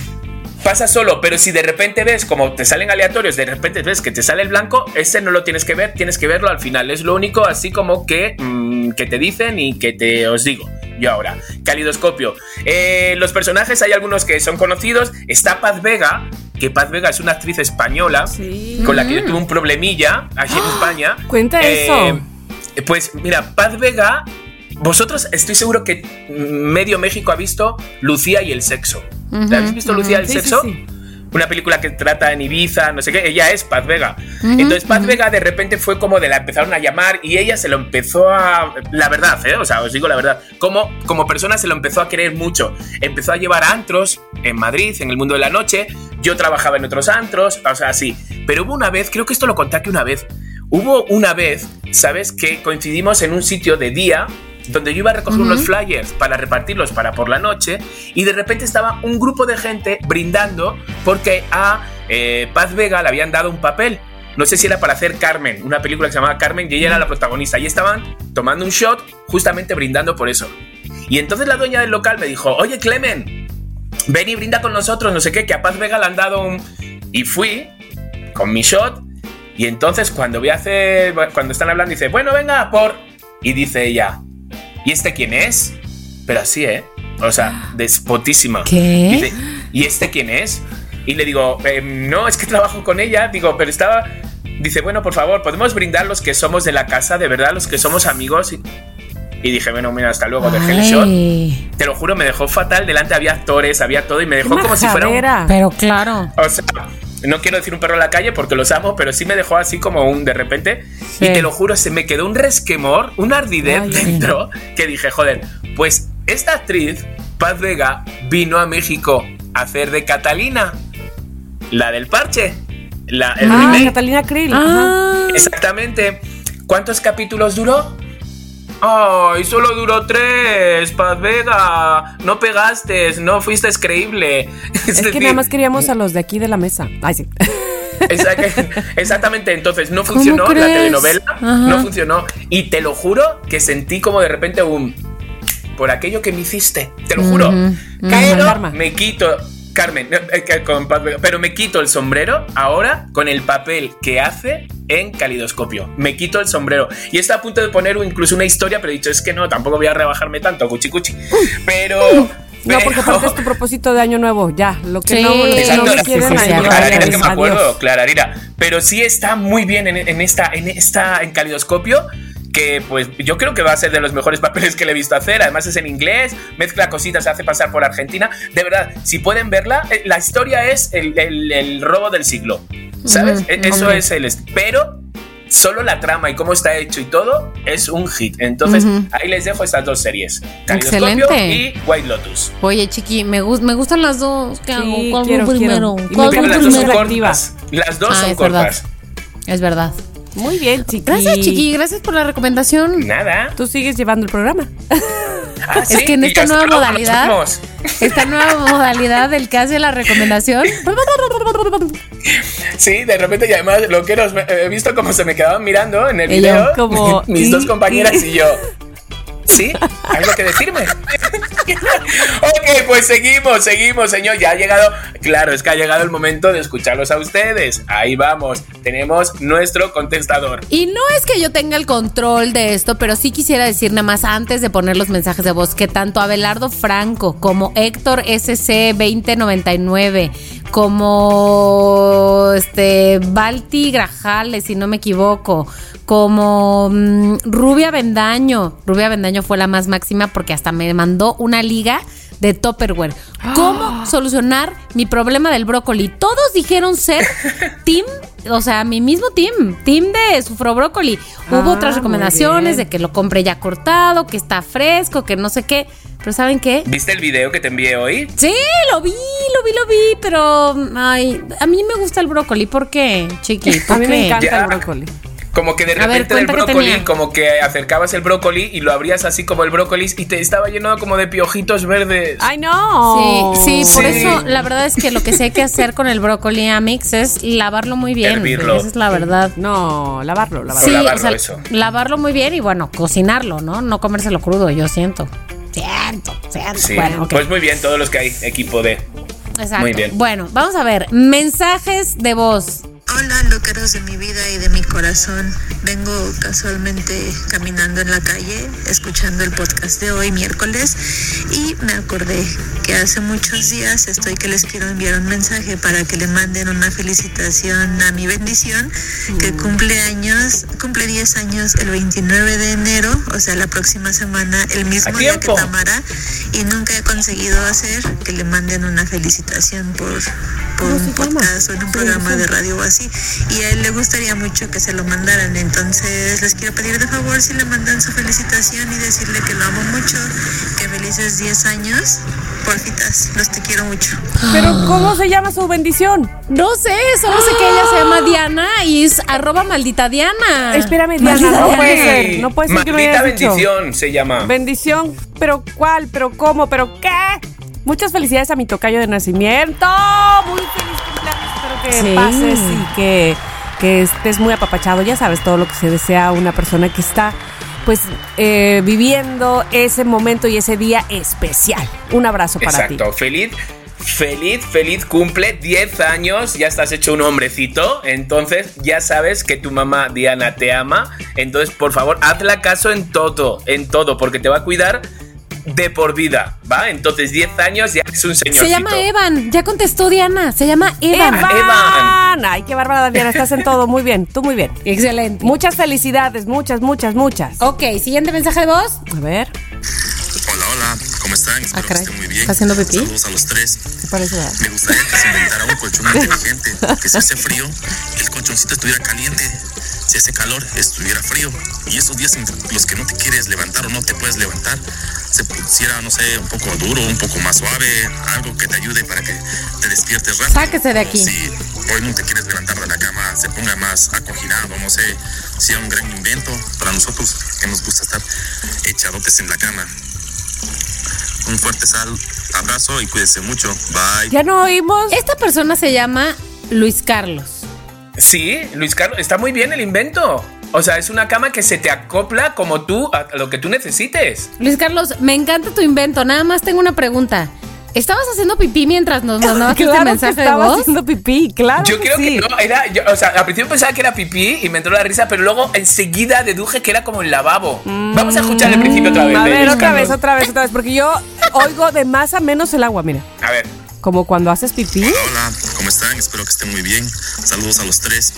Pasa solo, pero si de repente ves como te salen aleatorios, de repente ves que te sale el blanco, ese no lo tienes que ver, tienes que verlo al final. Es lo único así como que, mm, que te dicen y que te os digo. Yo ahora, calidoscopio. Eh, los personajes hay algunos que son conocidos. Está Paz Vega, que Paz Vega es una actriz española Sí. con la que yo tuve un problemilla aquí en España. Cuenta eso. Pues mira, Paz Vega, vosotros estoy seguro que medio México ha visto Lucía y el sexo. Ujú, ¿La habéis visto ujú. Lucía y el Sí, sí, sexo? sí. Una película que trata en Ibiza, no sé qué. Ella es Paz Vega. Ujú, Entonces Paz. Vega de repente fue como de la empezaron a llamar y ella se lo empezó a. La verdad, ¿eh? O sea, os digo la verdad. Como, como persona se lo empezó a querer mucho. Empezó a llevar a antros en Madrid, en el mundo de la noche. Yo trabajaba en otros antros, o sea, sí. Pero hubo una vez, creo que esto lo conté aquí una vez. Hubo una vez, ¿sabes? Que coincidimos en un sitio de día donde yo iba a recoger Ujú. unos flyers para repartirlos para por la noche y de repente estaba un grupo de gente brindando porque a eh, Paz Vega le habían dado un papel. No sé si era para hacer Carmen, una película que se llamaba Carmen y ella era la protagonista. Y estaban tomando un shot justamente brindando por eso. Y entonces la dueña del local me dijo, oye Clemen, ven y brinda con nosotros, no sé qué, que a Paz Vega le han dado un... Y fui con mi shot y entonces cuando voy a hacer, cuando están hablando dice, bueno, venga, por... Y dice ella, ¿y este quién es? Pero así, ¿eh? O sea, despotísima. ¿Qué? Dice, ¿y este quién es? Y le digo, "Em, no, es que trabajo con ella. Digo, pero estaba... Dice, bueno, por favor, podemos brindar los que somos de la casa, de verdad, los que somos amigos. Y, y dije, bueno, mira, hasta luego, dejé el shot. Te lo juro, me dejó fatal. Delante había actores, había todo y me dejó como si fuera un... pero claro. O sea, no quiero decir un perro en la calle porque los amo, pero sí me dejó así como un de repente. Sí. Y te lo juro, se me quedó un resquemor, una ardidez Ay, dentro que dije, joder, pues esta actriz, Paz Vega, vino a México a hacer de Catalina, la del parche, la, el Ah, remake. Catalina Krill. Ah, Exactamente. ¿Cuántos capítulos duró? Ay, solo duró tres, Paz Vega. No pegaste, no fuiste creíble. Es que nada más queríamos a los de aquí de la mesa. Ay, sí. Exact- Exactamente, entonces no ¿Cómo funcionó la telenovela, Ajá. no funcionó. Y te lo juro que sentí como de repente un. Por aquello que me hiciste, te lo juro. Pero ujú. Karma. me quito. Carmen, pero me quito el sombrero ahora con el papel que hace en calidoscopio. Me quito el sombrero. Y está a punto de poner incluso una historia, pero he dicho, es que no, tampoco voy a rebajarme tanto, cuchi cuchi. Pero. No, porque aparte es tu propósito de año nuevo, ya. Lo que Sí, no, lo que no la- quieren, sí, que me acuerdo. Pero sí está muy bien en, en esta, en esta, en calidoscopio. Que pues yo creo que va a ser de los mejores papeles que le he visto hacer. Además es en inglés, mezcla cositas, se hace pasar por Argentina. De verdad, si pueden verla, eh, la historia es el, el- el robo del siglo. ¿Sabes? E- Eso ok. es el. Pero solo la trama y cómo está hecho y todo es un hit. Entonces, Ujú. ahí les dejo estas dos series: Excelente. y White Lotus. Oye, chiqui, me, gus- me gustan las dos. ¿Qué Sí, hago? ¿Cuál quiero, primero? ¿Cuál las dos cortas. Las dos Ah, son es verdad. cortas. Es verdad. Muy bien, chiqui. Gracias, chiqui. Gracias por la recomendación. Nada. Tú sigues llevando el programa. Ah, Es que en esta nueva modalidad, esta nueva modalidad del que hace la recomendación. Sí, de repente, y además, lo que los he visto como se me quedaban mirando en el video. como, mis y- dos compañeras y- y yo. ¿Sí? ¿Algo que decirme? ok, pues seguimos, seguimos, señor. Ya ha llegado. Claro, es que ha llegado el momento de escucharlos a ustedes. Ahí vamos. Tenemos nuestro contestador. Y no es que yo tenga el control de esto, pero sí quisiera decir nada más antes de poner los mensajes de voz que tanto Abelardo Franco como Héctor SC 2099 como este Balti Grajales, si no me equivoco, como mm, Rubia Bendaño. Rubia Bendaño fue la más máxima porque hasta me mandó una liga de Topperware. ¿Cómo solucionar mi problema del brócoli? Todos dijeron ser team, o sea, mi mismo team, team de Sufro Brócoli. Hubo Ah, otras recomendaciones de que lo compre ya cortado, que está fresco, que no sé qué. Pero ¿saben qué? ¿Viste el video que te envié hoy? Sí, lo vi, lo vi, lo vi, pero ay, a mí me gusta el brócoli. ¿Por qué, chiqui? ¿Por A mí me encanta Ya. el brócoli. Como que de ver, repente del brócoli, como que acercabas el brócoli y lo abrías así como el brócoli y te estaba lleno como de piojitos verdes. ¡Ay, no! Sí, sí, por Sí. eso la verdad es que lo que sí hay que hacer con el brócoli Amix es lavarlo muy bien. Hervirlo. Esa es la verdad. No, lavarlo, lavarlo. Sí, lavarlo, o sea, eso. lavarlo muy bien y bueno, cocinarlo, ¿no? No comérselo crudo, yo siento. Siento, siento. Sí, Bueno, ok. pues muy bien, todos los que hay, equipo de. Exacto. muy bien. Bueno, vamos a ver. Mensajes de voz. Hola, loqueros de mi vida y de mi corazón. Vengo casualmente caminando en la calle, escuchando el podcast de hoy, miércoles, y me acordé que hace muchos días estoy que les quiero enviar un mensaje para que le manden una felicitación a mi bendición, que cumple años, cumple 10 años el 29 de enero, o sea, la próxima semana, el mismo ¡A día que! Tamara, y nunca he conseguido hacer que le manden una felicitación por, por un podcast o en un programa de radio o así. Y a él le gustaría mucho que se lo mandaran. Entonces les quiero pedir de favor si le mandan su felicitación y decirle que lo amo mucho, que felices 10 años. Porfitas, los te quiero mucho. Pero, ¿cómo se llama su bendición? No sé, solo sé que ella se llama Diana y es arroba maldita Diana. Espérame, Diana, Maldita no Diana. puede ser. No puede ser que me Maldita dicho. bendición se llama. Bendición, pero ¿cuál? ¿Pero cómo? ¿Pero qué? Muchas felicidades a mi tocayo de nacimiento. Muy feliz cumpleaños. Que Sí. pases y que, que estés muy apapachado. Ya sabes todo lo que se desea a una persona que está pues eh, viviendo ese momento y ese día especial. Un abrazo para ti. Exacto, feliz. Feliz, feliz cumple, 10 años, ya estás hecho un hombrecito, entonces ya sabes que tu mamá Diana te ama, entonces por favor hazla caso en todo, en todo, porque te va a cuidar de por vida, ¿va? Entonces 10 años ya es un señorcito. Se llama Evan, ya contestó Diana, se llama Evan. Evan. Evan. Ay, qué bárbara, Diana. Estás en todo. Muy bien. Tú muy bien. Excelente. Muchas felicidades. Muchas, muchas, muchas. Ok, siguiente mensaje de voz. A ver. Hola, hola, ¿cómo están? Espero Ah, que estén muy bien. ¿Está haciendo pipí? Saludos a los tres. ¿Qué parece? verdad? Me gustaría que se inventara un colchón inteligente, que si hace frío, el colchoncito estuviera caliente. Si hace calor, estuviera frío. Y esos días en los que no te quieres levantar o no te puedes levantar, se pusiera, no sé, un poco duro, un poco más suave, algo que te ayude para que te despiertes rápido. Sáquese de aquí. O Si hoy no te quieres levantar de la cama, se ponga más acoginado, no sé, sea un gran invento para nosotros que nos gusta estar echadotes en la cama. Un fuerte sal, abrazo y cuídense mucho. Bye. Ya no oímos. Esta persona se llama Luis Carlos. Sí, Luis Carlos, está muy bien el invento. O sea, es una cama que se te acopla como tú a lo que tú necesites. Luis Carlos, me encanta tu invento. Nada más tengo una pregunta. ¿Estabas haciendo pipí mientras nos mandabas claro este que mensaje de estaba voz? haciendo pipí, claro Yo que creo sí. que no, era, yo- o sea, al principio pensaba que era pipí y me entró la risa, pero luego enseguida deduje que era como el lavabo. Vamos a escuchar el principio otra vez. A de ver, otra vez, otra vez, otra vez, porque yo oigo de más a menos el agua, mira. A ver. Como cuando haces pipí. Hola, ¿cómo están? Espero que estén muy bien. Saludos a los tres.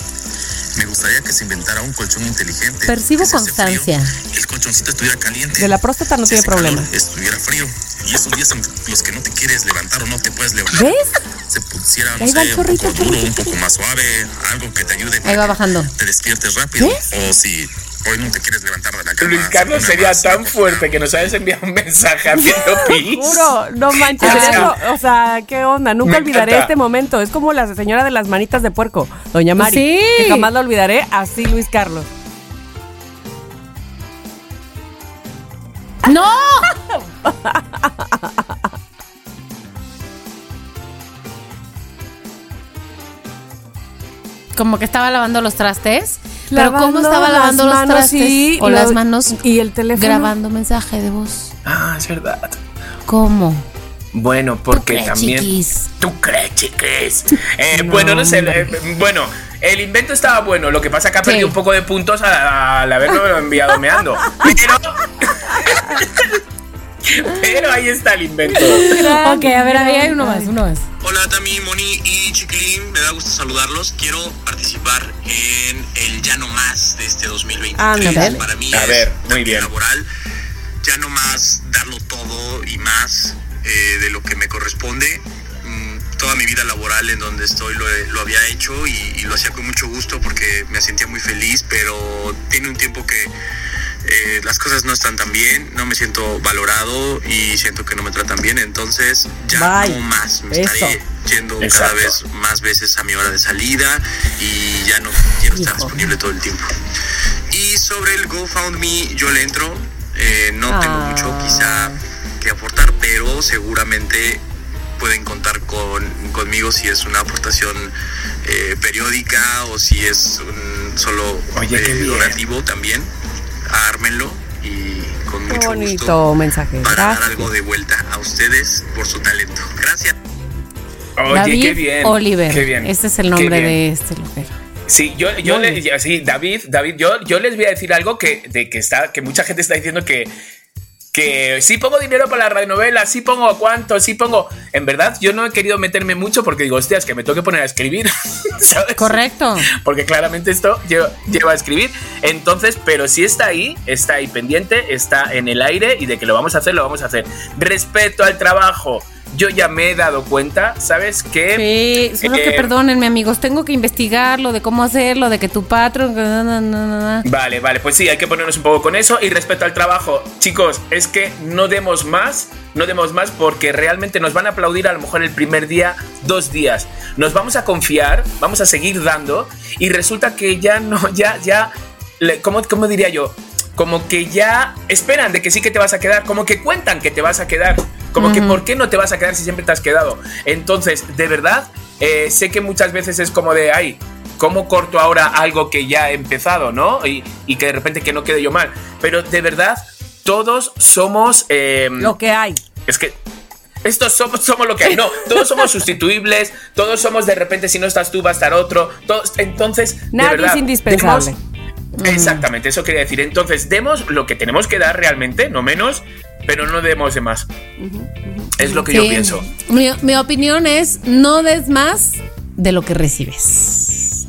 Me gustaría que se inventara un colchón inteligente. Percibo si constancia. frío, el colchoncito estuviera caliente. De la próstata no Si tiene hace calor, problema. estuviera frío. Y esos días en los que no te quieres levantar o no te puedes levantar. ¿Ves? Se pusiera, no Ahí va sé, el un chorrito, poco duro, un poco más suave, algo que te ayude Ahí va bajando. te despiertes rápido. ¿Ves? O si hoy no te quieres levantar de la cama. Luis Carlos sería más, tan fuerte que nos hayas enviado un mensaje haciendo pis. Juro, no manches. Ah. eso, o sea, ¿qué onda? Nunca olvidaré encanta. este momento. Es como la señora de las manitas de puerco, doña Mari. Sí. Que jamás la olvidaré. Así, Luis Carlos. ¡No! Como que estaba lavando los trastes. Pero ¿cómo Lavando estaba las lavando los trastes? sí, o lo- las manos y el teléfono. grabando mensaje de voz. Ah, es verdad. ¿Cómo? Bueno, porque crees, también. chiquis? ¿Tú crees, chiquis? Eh, bueno, no sé. eh, bueno, el invento estaba bueno. Lo que pasa que ha perdido un poco de puntos al, al haberlo enviado meando. Pero. Pero ahí está el invento. Ok, a ver, ahí hay uno más, uno más. Hola Tami, Moni y Chiquilín, me da gusto saludarlos. Quiero participar en el Ya No Más de este 2023. Ándale. Para mí A es ver, muy bien. laboral. Ya no más darlo todo y más eh, de lo que me corresponde. Mm, Toda mi vida laboral en donde estoy lo, lo había hecho y, y lo hacía con mucho gusto porque me sentía muy feliz, pero tiene un tiempo que eh, las cosas no están tan bien, no me siento valorado y siento que no me tratan bien, entonces ya Bye. no más, me Eso. estaré yendo Exacto. cada vez más veces a mi hora de salida y ya no quiero estar disponible todo el tiempo. Y sobre el GoFundMe yo le entro, eh, no tengo Ah. mucho quizá que aportar, pero seguramente pueden contar con, conmigo si es una aportación eh, periódica o si es un solo Oye, eh, donativo también. Ármenlo y con Qué mucho bonito gusto mensaje. para dar algo de vuelta a ustedes por su talento. Gracias. Oye, David qué bien. Oliver. Qué bien. Este es el nombre de este loquero. Sí, yo, yo le, sí, David, David, yo, yo les voy a decir algo que, de que está, que mucha gente está diciendo que, que sí pongo dinero para la radionovela, sí pongo cuánto, sí pongo. En verdad, yo no he querido meterme mucho porque digo, hostias, que me tengo que poner a escribir. ¿sabes? Correcto. Porque claramente esto lleva, lleva a escribir. Entonces, pero si está ahí, está ahí pendiente, está en el aire y de que lo vamos a hacer, lo vamos a hacer. Respecto al trabajo, yo ya me he dado cuenta, ¿sabes? Que Sí, solo que perdónenme, amigos. Tengo que investigarlo de cómo hacerlo, de que tu patrón. na, na, na, na, na. Vale, vale, pues sí, hay que ponernos un poco con eso. Y respecto al trabajo, chicos, es que no demos más, no demos más porque realmente nos van a aplaudir a lo mejor el primer día, dos días. Nos vamos a confiar, vamos a seguir dando y resulta que ya no, ya, ya, ¿cómo, cómo diría yo? Como que ya esperan de que sí que te vas a quedar, como que cuentan que te vas a quedar, como que ¿por qué no te vas a quedar si siempre te has quedado? Entonces, de verdad, eh, sé que muchas veces es como de, ay, ¿cómo corto ahora algo que ya he empezado, no? Y, y que de repente que no quede yo mal. Pero de verdad, todos somos... eh, Lo que hay. es que estos somos, somos lo que hay. No, todos somos sustituibles, todos somos de repente, si no estás tú, va a estar otro. Todos, entonces, de Nadie verdad, es indispensable. Exactamente, eso quería decir. Entonces, demos lo que tenemos que dar realmente, no menos, pero no demos de más. Es lo que yo pienso. Mi, mi opinión es: no des más de lo que recibes.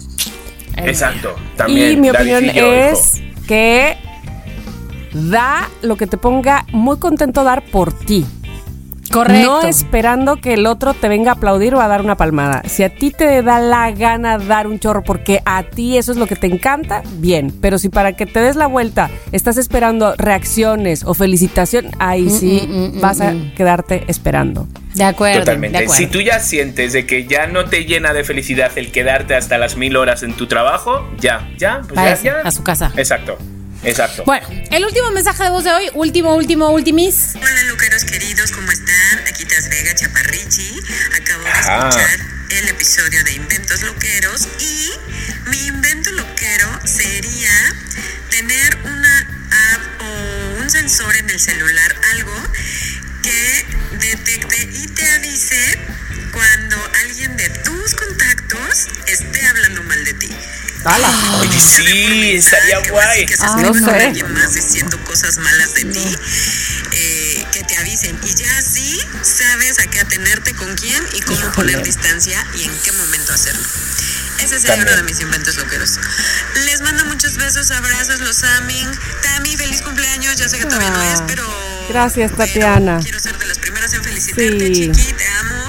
Exacto. También. y mi David opinión y yo, es hijo. que da lo que te ponga muy contento dar por ti. Correcto. No esperando que el otro te venga a aplaudir o a dar una palmada. Si a ti te da la gana dar un chorro porque a ti eso es lo que te encanta, bien. Pero si para que te des la vuelta estás esperando reacciones o felicitación, ahí sí mm, mm, vas a mm. quedarte esperando. De acuerdo. Totalmente. de acuerdo. Si tú ya sientes de que ya no te llena de felicidad el quedarte hasta las mil horas en tu trabajo, ya, ya, pues ya. a su casa. Exacto, exacto. Bueno, el último mensaje de voz de hoy, último, último, ultimis. Hola loqueros queridos, ¿cómo están? Aquí Taz Vega Chaparrichi. Acabo de escuchar el episodio de Inventos Loqueros y mi invento loquero sería tener una app o un sensor en el celular, algo que detecte y te avise cuando alguien de tus contactos esté hablando mal de ti. ¡Hala! Oye, sí, estaría guay. Que no sé. alguien más diciendo cosas malas de ti, eh, que te avisen. Y ya así sabes a qué atenerte, con quién y cómo poner distancia y en qué momento hacerlo. Ese sería También. uno de mis inventos loqueros. Les mando muchos besos, abrazos, los amin. Tami, feliz cumpleaños. Ya sé que todavía no es, Ah, pero. gracias, pero Tatiana. Quiero ser de las primeras en felicitarte, Sí. Chiqui. Te amo,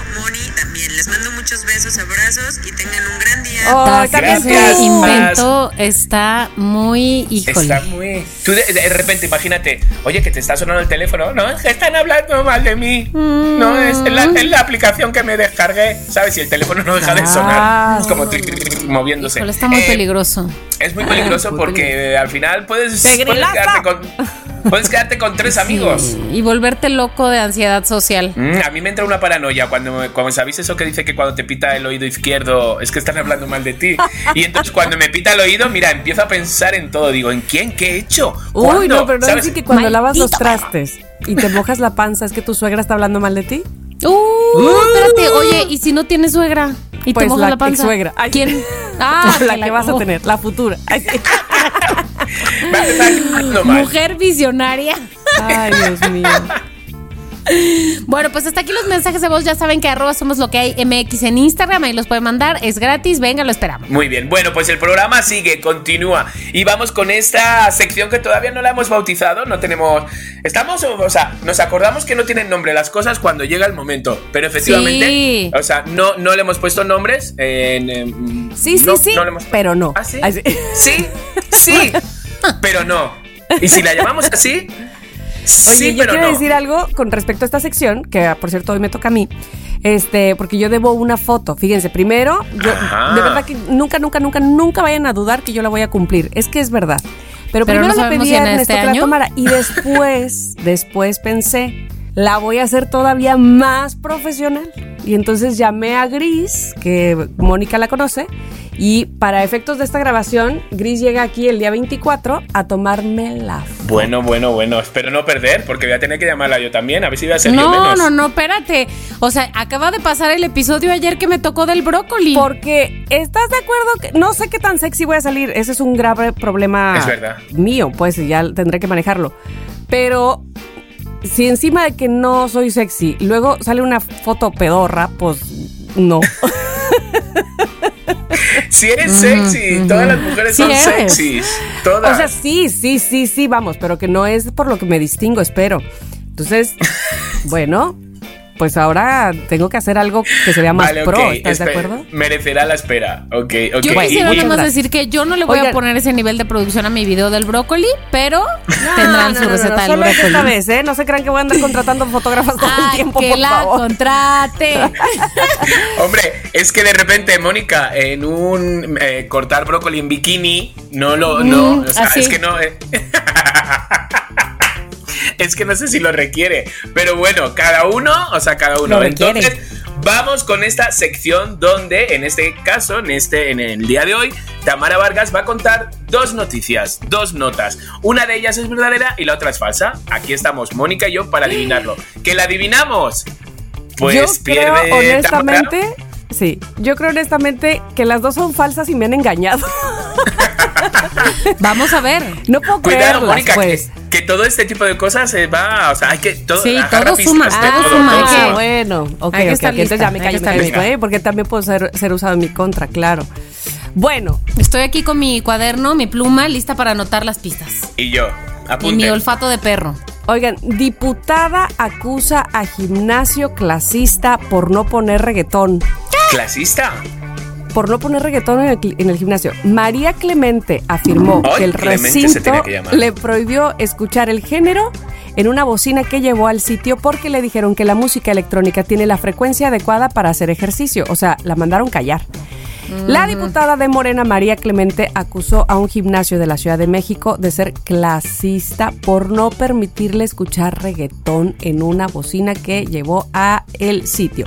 muchos besos, abrazos y tengan un gran día. ¡Ay, Tati, también tú! invento está muy, híjole. Está muy. Tú de, de repente imagínate, oye, que te está sonando el teléfono. No, es que están hablando mal de mí. No, es la, es la aplicación que me descargué. ¿Sabes? Si el teléfono no deja de sonar. Ah. Es como tric, tric, tric, moviéndose. Híjole, está muy Eh, peligroso. Es muy peligroso porque al final puedes, puedes, quedarte con, puedes quedarte con tres amigos. Y volverte loco de ansiedad social. Mm, a mí me entra una paranoia cuando, cuando sabéis eso que dice que cuando te pita el oído izquierdo es que están hablando mal de ti. Y entonces cuando me pita el oído, mira, empiezo a pensar en todo. Digo, ¿en quién? ¿Qué he hecho? Uy, ¿Cuándo? no, pero no ¿Sabes? decir que cuando lavas los Maldito trastes y te mojas la panza es que tu suegra está hablando mal de ti. Uh, espérate, oye, ¿y si no tienes suegra? ¿Y Pues te mojas la la, panza? ex-suegra. Ay. ¿Quién? Ah, la que que vas a tener, la futura. Ay, sí. Mujer visionaria. Ay, Dios mío. Bueno, pues hasta aquí los mensajes de voz. Ya saben que arroba somos lo que hay MX en Instagram. Ahí los pueden mandar. Es gratis. Venga, lo esperamos. Muy bien, bueno, pues el programa sigue, continúa. Y vamos con esta sección que todavía no la hemos bautizado, no tenemos... Estamos, o sea, nos acordamos que no tienen nombre las cosas cuando llega el momento, pero efectivamente, Sí. o sea, no, no le hemos puesto nombres. en, em, Sí, sí, no, sí, no le hemos- pero no. ¿Ah, sí? Ay, sí. Sí, sí, pero no. Y si la llamamos así, Oye, sí, yo pero quiero no. decir algo con respecto a esta sección, que ah, por cierto hoy me toca a mí, este, porque yo debo una foto. Fíjense, primero, yo de verdad que nunca, nunca, nunca, nunca vayan a dudar que yo la voy a cumplir. Es que es verdad. Pero, Pero primero no pedí si a en Ernesto este que la año. tomara y después, después pensé, la voy a hacer todavía más profesional. Y entonces llamé a Gris, que Mónica la conoce, y para efectos de esta grabación, Gris llega aquí el día 24 a tomarme la foto. Bueno, bueno, bueno, espero no perder, porque voy a tener que llamarla yo también, a ver si voy a ser yo No, menos. no, no, espérate. O sea, acaba de pasar el episodio ayer que me tocó del brócoli. Porque estás de acuerdo que no sé qué tan sexy voy a salir. Ese es un grave problema Es verdad. mío, pues y ya tendré que manejarlo. Pero si encima de que no soy sexy, luego sale una foto pedorra, pues no. Si eres sexy, todas las mujeres Sí son eres. sexys. Todas. o sea, sí, sí, sí, sí, vamos, pero que no es por lo que me distingo, espero. Entonces, bueno, pues ahora tengo que hacer algo que se vea más Vale, pro, ¿estás de acuerdo? Merecerá la espera. Ok, ok. Yo quisiera nomás gracias. decir que yo no le voy a poner ese nivel de producción a mi video del brócoli, pero tendrán No, su no, receta no, del brócoli. esta vez, ¿eh? No se crean que voy a andar contratando fotógrafas todo el Ay, tiempo, que por la favor. contrate. Hombre, es que de repente, Mónica, en un eh, cortar brócoli en bikini, no lo. No, Mm, o sea, así. es que no. eh. Es que no sé si lo requiere. Pero bueno, cada uno, o sea, cada uno. Lo requiere. Entonces, vamos con esta sección donde, en este caso, en este, en el día de hoy, Tamara Vargas va a contar dos noticias, dos notas. Una de ellas es verdadera y la otra es falsa. Aquí estamos, Mónica y yo, para adivinarlo. ¿Que la adivinamos? Pues yo creo pierde honestamente, Tamara. Sí, yo creo honestamente que las dos son falsas y me han engañado. Vamos a ver. No puedo Cuidado, creerlas, Mónica, pues. que, que todo este tipo de cosas se va, o sea, hay que todo, Sí, todo suma, de todo suma, todo Ah, bueno, ok, Hay que estar ok, entonces ya me callo, que me callo, callo, ¿eh? porque también puede ser, ser usado en mi contra, claro. Bueno, Estoy aquí con mi cuaderno, mi pluma, lista para anotar las pistas. Y yo, Y mi apunte. olfato de perro. oigan, diputada acusa a gimnasio clasista por no poner reggaetón. ¿Clasista? por no poner reggaetón en el, cli- en el gimnasio. María Clemente afirmó Ay, que el recinto que le prohibió escuchar el género en una bocina que llevó al sitio porque le dijeron que la música electrónica tiene la frecuencia adecuada para hacer ejercicio. O sea, la mandaron callar. La diputada de Morena, María Clemente, acusó a un gimnasio de la Ciudad de México de ser clasista por no permitirle escuchar reggaetón en una bocina que llevó a el sitio.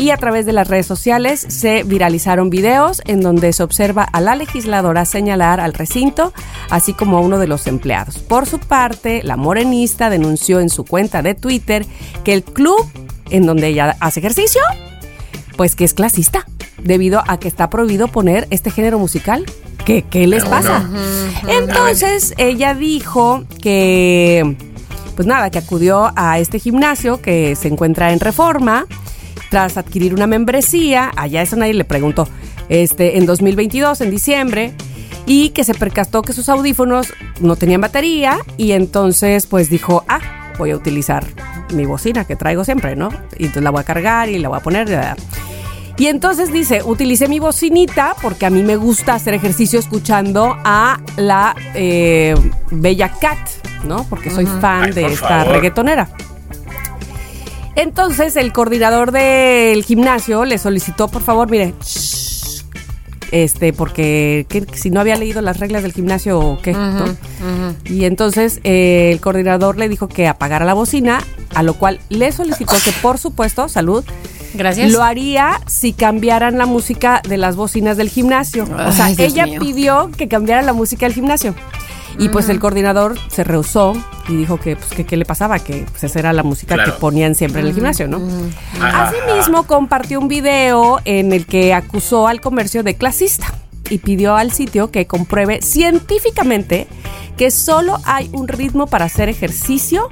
Y a través de las redes sociales se viralizaron videos en donde se observa a la legisladora señalar al recinto, así como a uno de los empleados. Por su parte, la morenista denunció en su cuenta de Twitter que el club en donde ella hace ejercicio, pues que es clasista, debido a que está prohibido poner este género musical. ¿Qué, qué les pasa? Entonces ella dijo que, pues nada, que acudió a este gimnasio que se encuentra en reforma tras adquirir una membresía, allá eso nadie le preguntó, este, en 2022, en diciembre, y que se percató que sus audífonos no tenían batería y entonces pues dijo, ah, voy a utilizar mi bocina que traigo siempre, ¿no? Y entonces la voy a cargar y la voy a poner. Y entonces dice, utilicé mi bocinita porque a mí me gusta hacer ejercicio escuchando a la eh, Bella Cat, ¿no? Porque soy fan Ay, de esta favor. reggaetonera. Entonces el coordinador del gimnasio le solicitó, por favor, mire, shh, este, porque que- si no había leído las reglas del gimnasio o qué, ¿no? Y entonces eh, el coordinador le dijo que apagara la bocina, a lo cual le solicitó que, por supuesto, salud, Gracias. lo haría si cambiaran la música de las bocinas del gimnasio. o sea, Dios ella mío. pidió que cambiara la música del gimnasio. Y pues el coordinador se rehusó y dijo que, pues, que qué le pasaba, que pues, esa era la música Claro. que ponían siempre en el gimnasio, ¿no? Ajá, Asimismo, compartió un video en el que acusó al comercio de clasista y pidió al sitio que compruebe científicamente que solo hay un ritmo para hacer ejercicio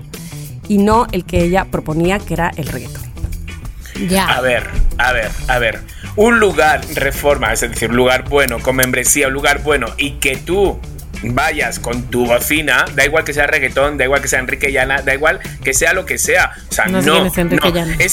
y no el que ella proponía, que era el reggaetón. A Ya. ver, a ver, a ver. Un lugar reforma, es decir, un lugar bueno, con membresía, un lugar bueno, y que tú vayas con tu bocina, da igual que sea reggaetón, da igual que sea Enrique Llana, da igual que sea lo que sea. O sea, No es no.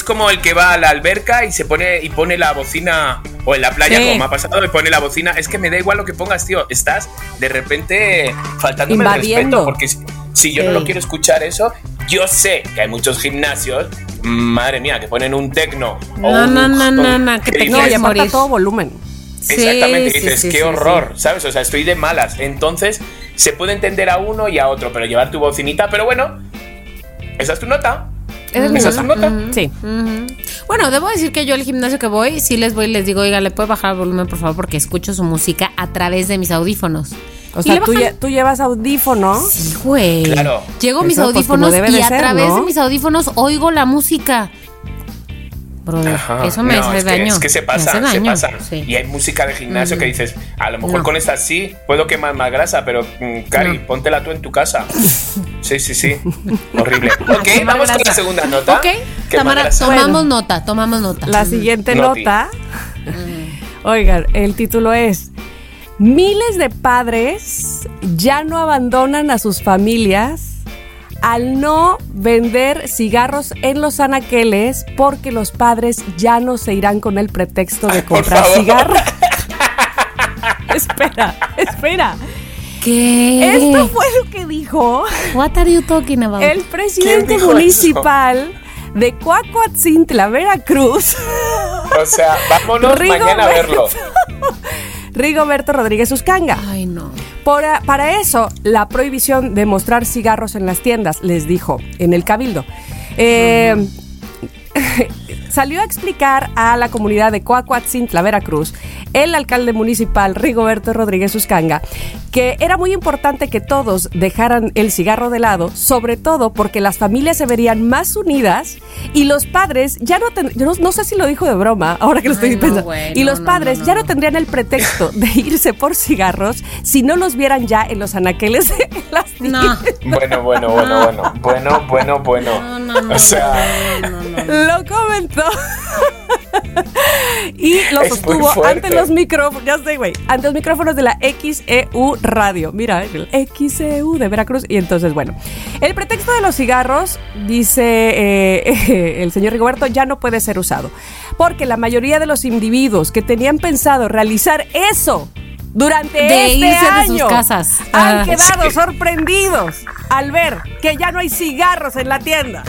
Como el que va a la alberca y se pone y pone la bocina o en la playa, Sí. como me ha pasado, me pone la bocina. Es que me da igual lo que pongas, tío. Estás de repente faltándome el respeto, porque si, si yo no lo quiero escuchar eso, yo sé que hay muchos gimnasios, madre mía, que ponen un tecno. o No, un- no, no, no, no, que te aparte a morir. todo volumen. Sí, Exactamente, sí, dices, sí, qué sí, horror, ¿sabes? O sea, estoy de malas. Entonces, se puede entender a uno y a otro, pero llevar tu bocinita, pero bueno, esa es tu nota. Esa es mi Esa es tu nota. Sí. Bueno, debo decir que yo al gimnasio que voy, sí les voy y les digo, oiga, ¿le puede bajar el volumen, por favor? Porque escucho su música a través de mis audífonos. O Y sea, tú, lle- tú llevas audífonos. Sí, güey. Claro. Llego a mis Eso, pues, audífonos debe y de a ser, través ¿no? de mis audífonos oigo la música. Brother, Ajá. eso me No, hace es que, daño. Es que se pasa, se daño, pasa. sí. Y hay música de gimnasio que dices, a lo mejor No. con esta sí, puedo quemar más grasa, pero mm, Cari, No. póntela tú en tu casa. Sí, sí, sí. Horrible. Ok, vamos con la segunda nota. Ok, Tamara, tomamos Bueno. nota, tomamos nota. La siguiente Noti. nota. Oigan, el título es Miles de padres ya no abandonan a sus familias al no vender cigarros en los anaqueles porque los padres ya no se irán con el pretexto de comprar cigarros. espera, espera. ¿Qué? Esto fue lo que dijo What are you talking about? el presidente dijo eso? municipal de Cuacuatzintla, Veracruz. O sea, vámonos Rigo mañana a verlo. Rigoberto Rodríguez Uscanga. Ay, no. Para, para eso, la prohibición de mostrar cigarros en las tiendas, les dijo en el Cabildo. Eh, salió a explicar a la comunidad de Coacuatzintla, Veracruz, el alcalde municipal Rigoberto Rodríguez Uscanga, que era muy importante que todos dejaran el cigarro de lado, sobre todo porque las familias se verían más unidas y los padres ya no ten- yo no, no sé si lo dijo de broma, ahora que lo estoy Ay, no, pensando, y los no, padres no, ya no. no tendrían el pretexto de irse por cigarros si no los vieran ya en los anaqueles de las No. tiendas. Bueno, bueno, bueno, bueno. Bueno, bueno, bueno. No, no, no. O sea, no, no, no. Lo comentó. y lo sostuvo ante los micrófonos, ya sé, güey, ante los micrófonos de la XEU Radio. Mira, el XEU de Veracruz. Y entonces, bueno, el pretexto de los cigarros, dice eh, el señor Rigoberto, ya no puede ser usado. Porque la mayoría de los individuos que tenían pensado realizar eso durante De este irse de año sus casas. han Ah. quedado sorprendidos al ver que ya no hay cigarros en la tienda.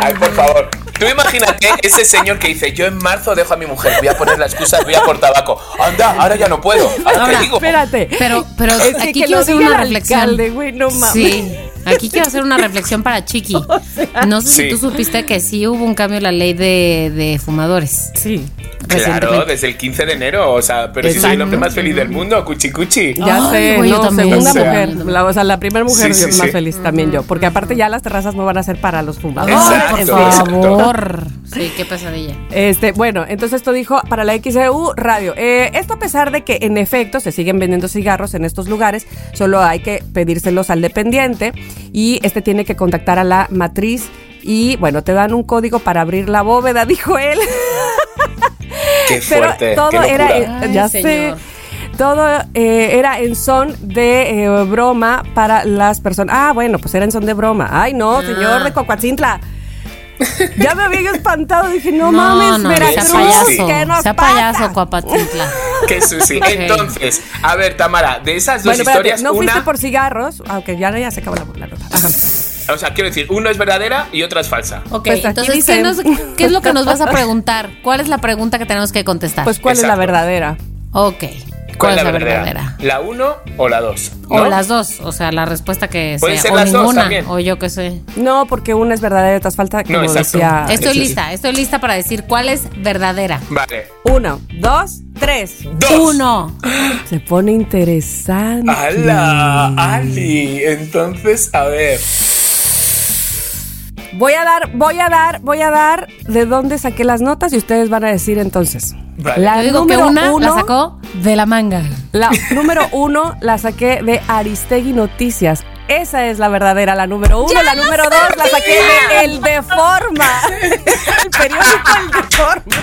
ay, por favor. Tú imagínate ese señor que dice, yo en marzo dejo a mi mujer, voy a poner la excusa, voy a por tabaco. Anda, ahora ya no puedo. Ahora, Ahora, te digo. Espérate. Pero, pero Es que aquí que quiero hacer una reflexión. alcalde, güey, no mames. Sí, Aquí quiero hacer una reflexión para Chiqui. No sé Sí. si tú supiste que sí hubo un cambio en la ley de, de fumadores. Sí. Claro, desde el 15 de enero, o sea, pero si soy el hombre más feliz del mundo, cuchi cuchi. Ya Ay, sé, güey, yo no, también. segunda O sea, mujer. La, o sea, la primera mujer Sí, sí, más sí. feliz también yo. Porque aparte ya las terrazas no van a ser para los fumadores. Exacto, Ay, por exacto. favor. Sí, qué pesadilla. Este, bueno, entonces esto dijo para la XEU Radio. Eh, esto a pesar de que en efecto se siguen vendiendo cigarros en estos lugares, solo hay que pedírselos al dependiente y este tiene que contactar a la matriz y bueno, te dan un código para abrir la bóveda, dijo él. Qué Pero fuerte, todo qué era, eh, Ay, ya señor. sé, todo eh, era en son de eh, broma para las personas. Ah, bueno, pues era en son de broma. Ay, no, señor de Cocoatzintla. Ya me había espantado, dije, no, mames, no, Veracruz, sea payaso. ¿qué nos sea payaso, Cuapatintla. Qué sushi. Entonces, a ver, Tamara, de esas dos Bueno, espérate, historias, no fuiste por cigarros, aunque ya, ya se acabó la, la nota. Ajá. O sea, quiero decir, uno es verdadera y otra es falsa. Ok, Pues entonces, dice- ¿qué, nos- qué es lo que nos vas a preguntar? ¿Cuál es la pregunta que tenemos que contestar? Pues, ¿cuál es la verdadera? ok. ¿Cuál, es la verdadera? ¿La uno o la dos? O ¿No? las dos, o sea, la respuesta que Pueden sea. ser o las dos ninguna, también. o yo qué sé. No, porque una es verdadera y otra es falta, como decía. Estoy sí. lista, estoy lista para decir cuál es verdadera. Vale. Uno, dos, tres. Dos. Uno. Se pone interesante. ¡Hala! ¡Ali! Entonces, a ver. Voy a dar, voy a dar, voy a dar de dónde saqué las notas y ustedes van a decir entonces. Vale. La Yo digo que número una uno, la sacó de la manga. La número uno la saqué de Aristegui Noticias. Esa es la verdadera, la número uno. la número dos la saqué de El Deforma. El periódico El Deforma.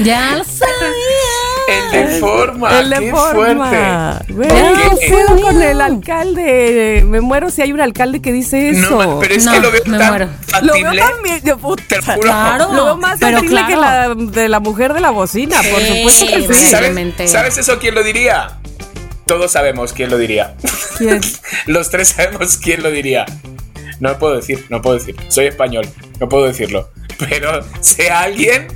Ya lo sabía. El de forma. el ¡Qué Deforma. fuerte! Porque- ¿qué pedo con el alcalde? Me muero si hay un alcalde que dice eso. No, pero es No, que lo veo me tan muero. Lo veo también, yo, puta. Te lo juro. Claro. Lo veo más Pero factible que la claro. de la mujer de la bocina, por Sí, supuesto que sí. ¿Sabes. ¿Sabes eso quién lo diría? Todos sabemos quién lo diría. ¿Quién? Los tres sabemos quién lo diría. No lo puedo decir, no puedo decir. Soy español, no puedo decirlo. Pero sea alguien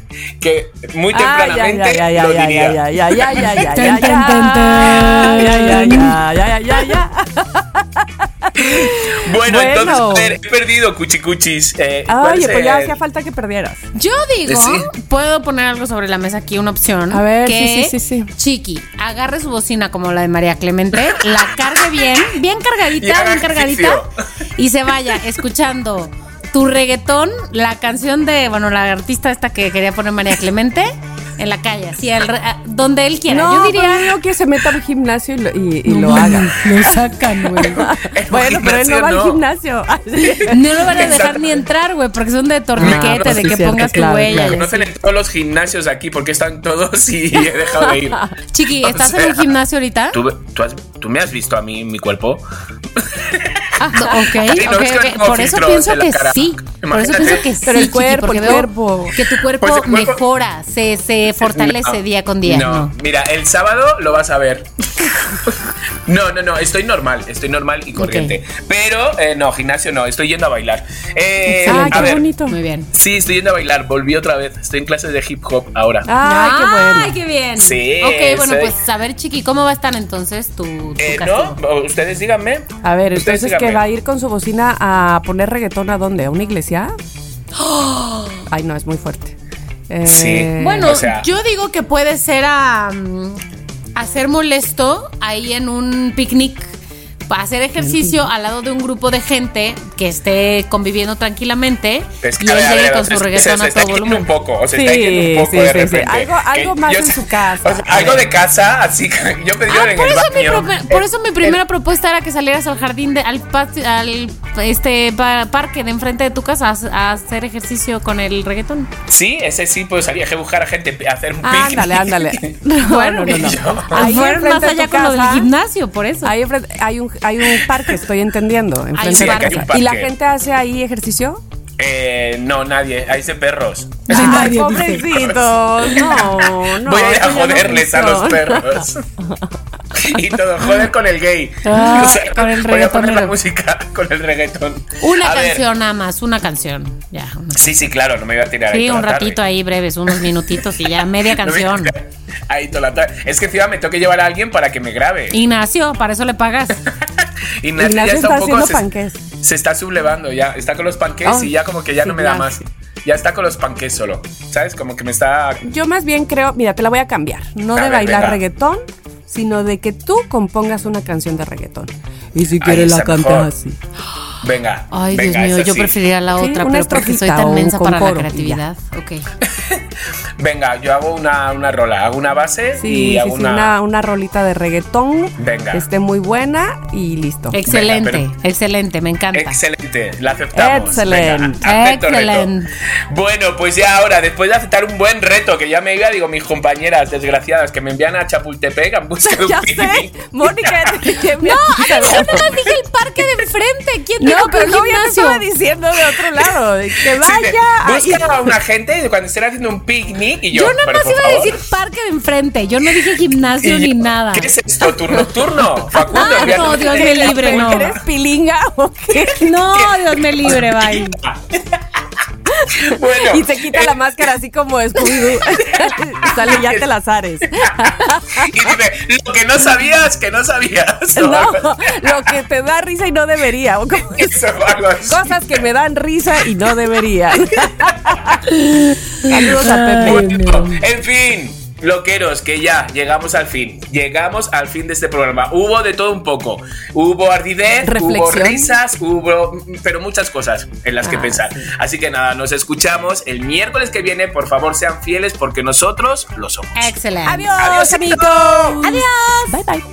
que muy tempranamente ya, ya, lo ya, diría. Bueno, Bueno. entonces, he perdido cuchicuchis. Eh, ¿cuál Oye, es pues ya hacía falta que perdieras. Yo digo, Sí. puedo poner algo sobre la mesa aquí, una opción. A ver, que sí, sí, sí, sí. Chiqui, agarre su bocina como la de María Clemente, la cargue bien, bien cargadita, bien cargadita, y se vaya escuchando tu reggaetón, la canción de, bueno, la artista esta que quería poner María Clemente, en la calle, así, a- donde él quiera. No, Yo pero diría. yo digo que se meta al gimnasio y lo, y, y lo haga. Lo sacan, güey. Bueno, pero él no va al no. gimnasio. No lo van a dejar ni entrar, güey, porque son de torniquete, No, de que cierto, pongas claro, tu huella. claro. Conocen en todos los gimnasios aquí porque están todos y he dejado de ir. Chiqui, O ¿estás sea, en un gimnasio ahorita? ¿Tú, tú has- tú me has visto a mí, mi cuerpo? Ah, ok, Sí, no, ok, es que ok. no tengo Por eso pienso que cara. sí. Por eso pienso que sí. Pero el cuerpo, porque el veo cuerpo. Que tu cuerpo, Pues cuerpo- mejora, se, se fortalece No, día con día. No, No. mira, el sábado lo vas a ver. no, no, no, estoy normal, estoy normal y corriente. Pero, eh, no, gimnasio no, estoy yendo a bailar. Eh, Ah, a qué ver, bonito. Muy bien. Sí, estoy yendo a bailar, volví otra vez. Estoy en clases de hip hop ahora. Ay, qué bueno. Ay, qué bien. Sí, Ok, bueno, soy- pues a ver, Chiqui, ¿cómo va a estar entonces tu, tu Eh, no, ustedes díganme. A ver, Ustedes entonces que va a ir con su bocina a poner reggaetón a dónde? ¿A una iglesia? Ay, no, es muy fuerte. Eh, Sí. Bueno, o sea- yo digo que puede ser a, a ser molesto ahí en un picnic. Para hacer ejercicio al lado de un grupo de gente que esté conviviendo tranquilamente Es que, y él ver, llegue con su sea, reggaetón a todo volumen. un poco, o se Sí, está yendo un poco sí, de sí, sí. repente. Algo- algo más yo en su casa. o sea, algo de casa, así que yo pedí Ah, en por, el eso mi, baño. prope- por eso mi primera El- propuesta era que salieras al jardín, de, al, patio- al este pa- parque de enfrente de tu casa a, a hacer ejercicio con el reggaetón. Sí, ese sí, pues salía a buscar a gente a hacer un picnic. Ándale, ándale. No, Bueno, no, no, no. Ahí más allá con lo del gimnasio, por eso. Ahí hay un, hay un parque, estoy entendiendo. enfrente Sí, de casa. ¿Y la gente hace ahí ejercicio? Eh, no, nadie, ahí de perros. Ay, pobrecitos. No, no. Voy a ir a no joderles a los perros. y todo, joder con el gay. Ah, con el voy a poner la música con el reggaetón. Una A ver, canción nada más, una canción. Ya. una- Sí, sí, claro, no me iba a tirar Sí, un tarde. ratito ahí breves, unos minutitos y ya media canción. Ahí toda la tarde. Es que encima me tengo que llevar a alguien para que me grabe. Ignacio, para eso le pagas. Ignacio, Ignacio ya está, está un poco. haciendo Se, panqués. se está sublevando ya. Está con los panqués Oh, y ya como que ya sí, no me da más. Ya está con los panqués solo. ¿Sabes? Como que me está. Yo más bien creo, mira, te la voy a cambiar. No A de ver, bailar venga. reggaetón, sino de que tú compongas una canción de reggaetón. Y si Ay, quieres esa la cantas mejor. así. Venga. Ay, venga, Dios mío, yo sí. preferiría la otra, pero porque soy tan mensa con para la creatividad. Ok. Venga, yo hago una, una rola, hago una base Sí, y sí, hago sí, una. una, una rolita de reggaetón. Venga. Que esté muy buena y listo. Excelente, pero- excelente, me encanta. Excelente, la aceptamos. Excelente. Venga, reto. Excelente. Bueno, pues ya ahora, después de aceptar un buen reto, que ya me iba, digo, mis compañeras desgraciadas que me envían a Chapultepec ya sé, Mónica. No, yo nada más dije el parque de enfrente. ¿Quién No, dijo que pero gimnasio? estaba diciendo de otro lado. Que Sí, vaya. Busca a una gente cuando estén haciendo un picnic y yo. Yo nada más iba a decir parque de enfrente. Yo no dije gimnasio Y ni yo, nada. ¿Qué es esto? ¿Turno nocturno? Facundo, Ah, no, un Dios me libre, no. ¿Eres pilinga o qué? No, Dios me libre, bye. Bueno, Y se quita eh, la máscara así como Scooby-Doo. Sale ya te las ares. Y dice, lo que no sabías, que no sabías. No, lo que te da risa y no debería. o como- Eso, algo así. Cosas que me dan risa y no deberían. Saludos a Pepe. En fin, loqueros, que ya llegamos al fin. Llegamos al fin de este programa. Hubo de todo un poco. Hubo ardidez, hubo risas, hubo. pero muchas cosas en las que Ah, pensar. sí. Así que nada, nos escuchamos el miércoles que viene. Por favor, sean fieles porque nosotros lo somos. Excelente. Adiós, Adiós, amigos. Adiós. Bye, bye.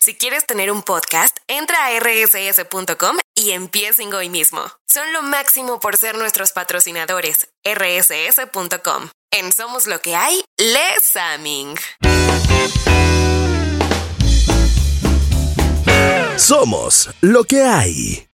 Si quieres tener un podcast, entra a rss.com y empiecen hoy mismo. Son lo máximo por ser nuestros patrocinadores. rss.com. En Somos lo que hay, Les Aming. Somos lo que hay.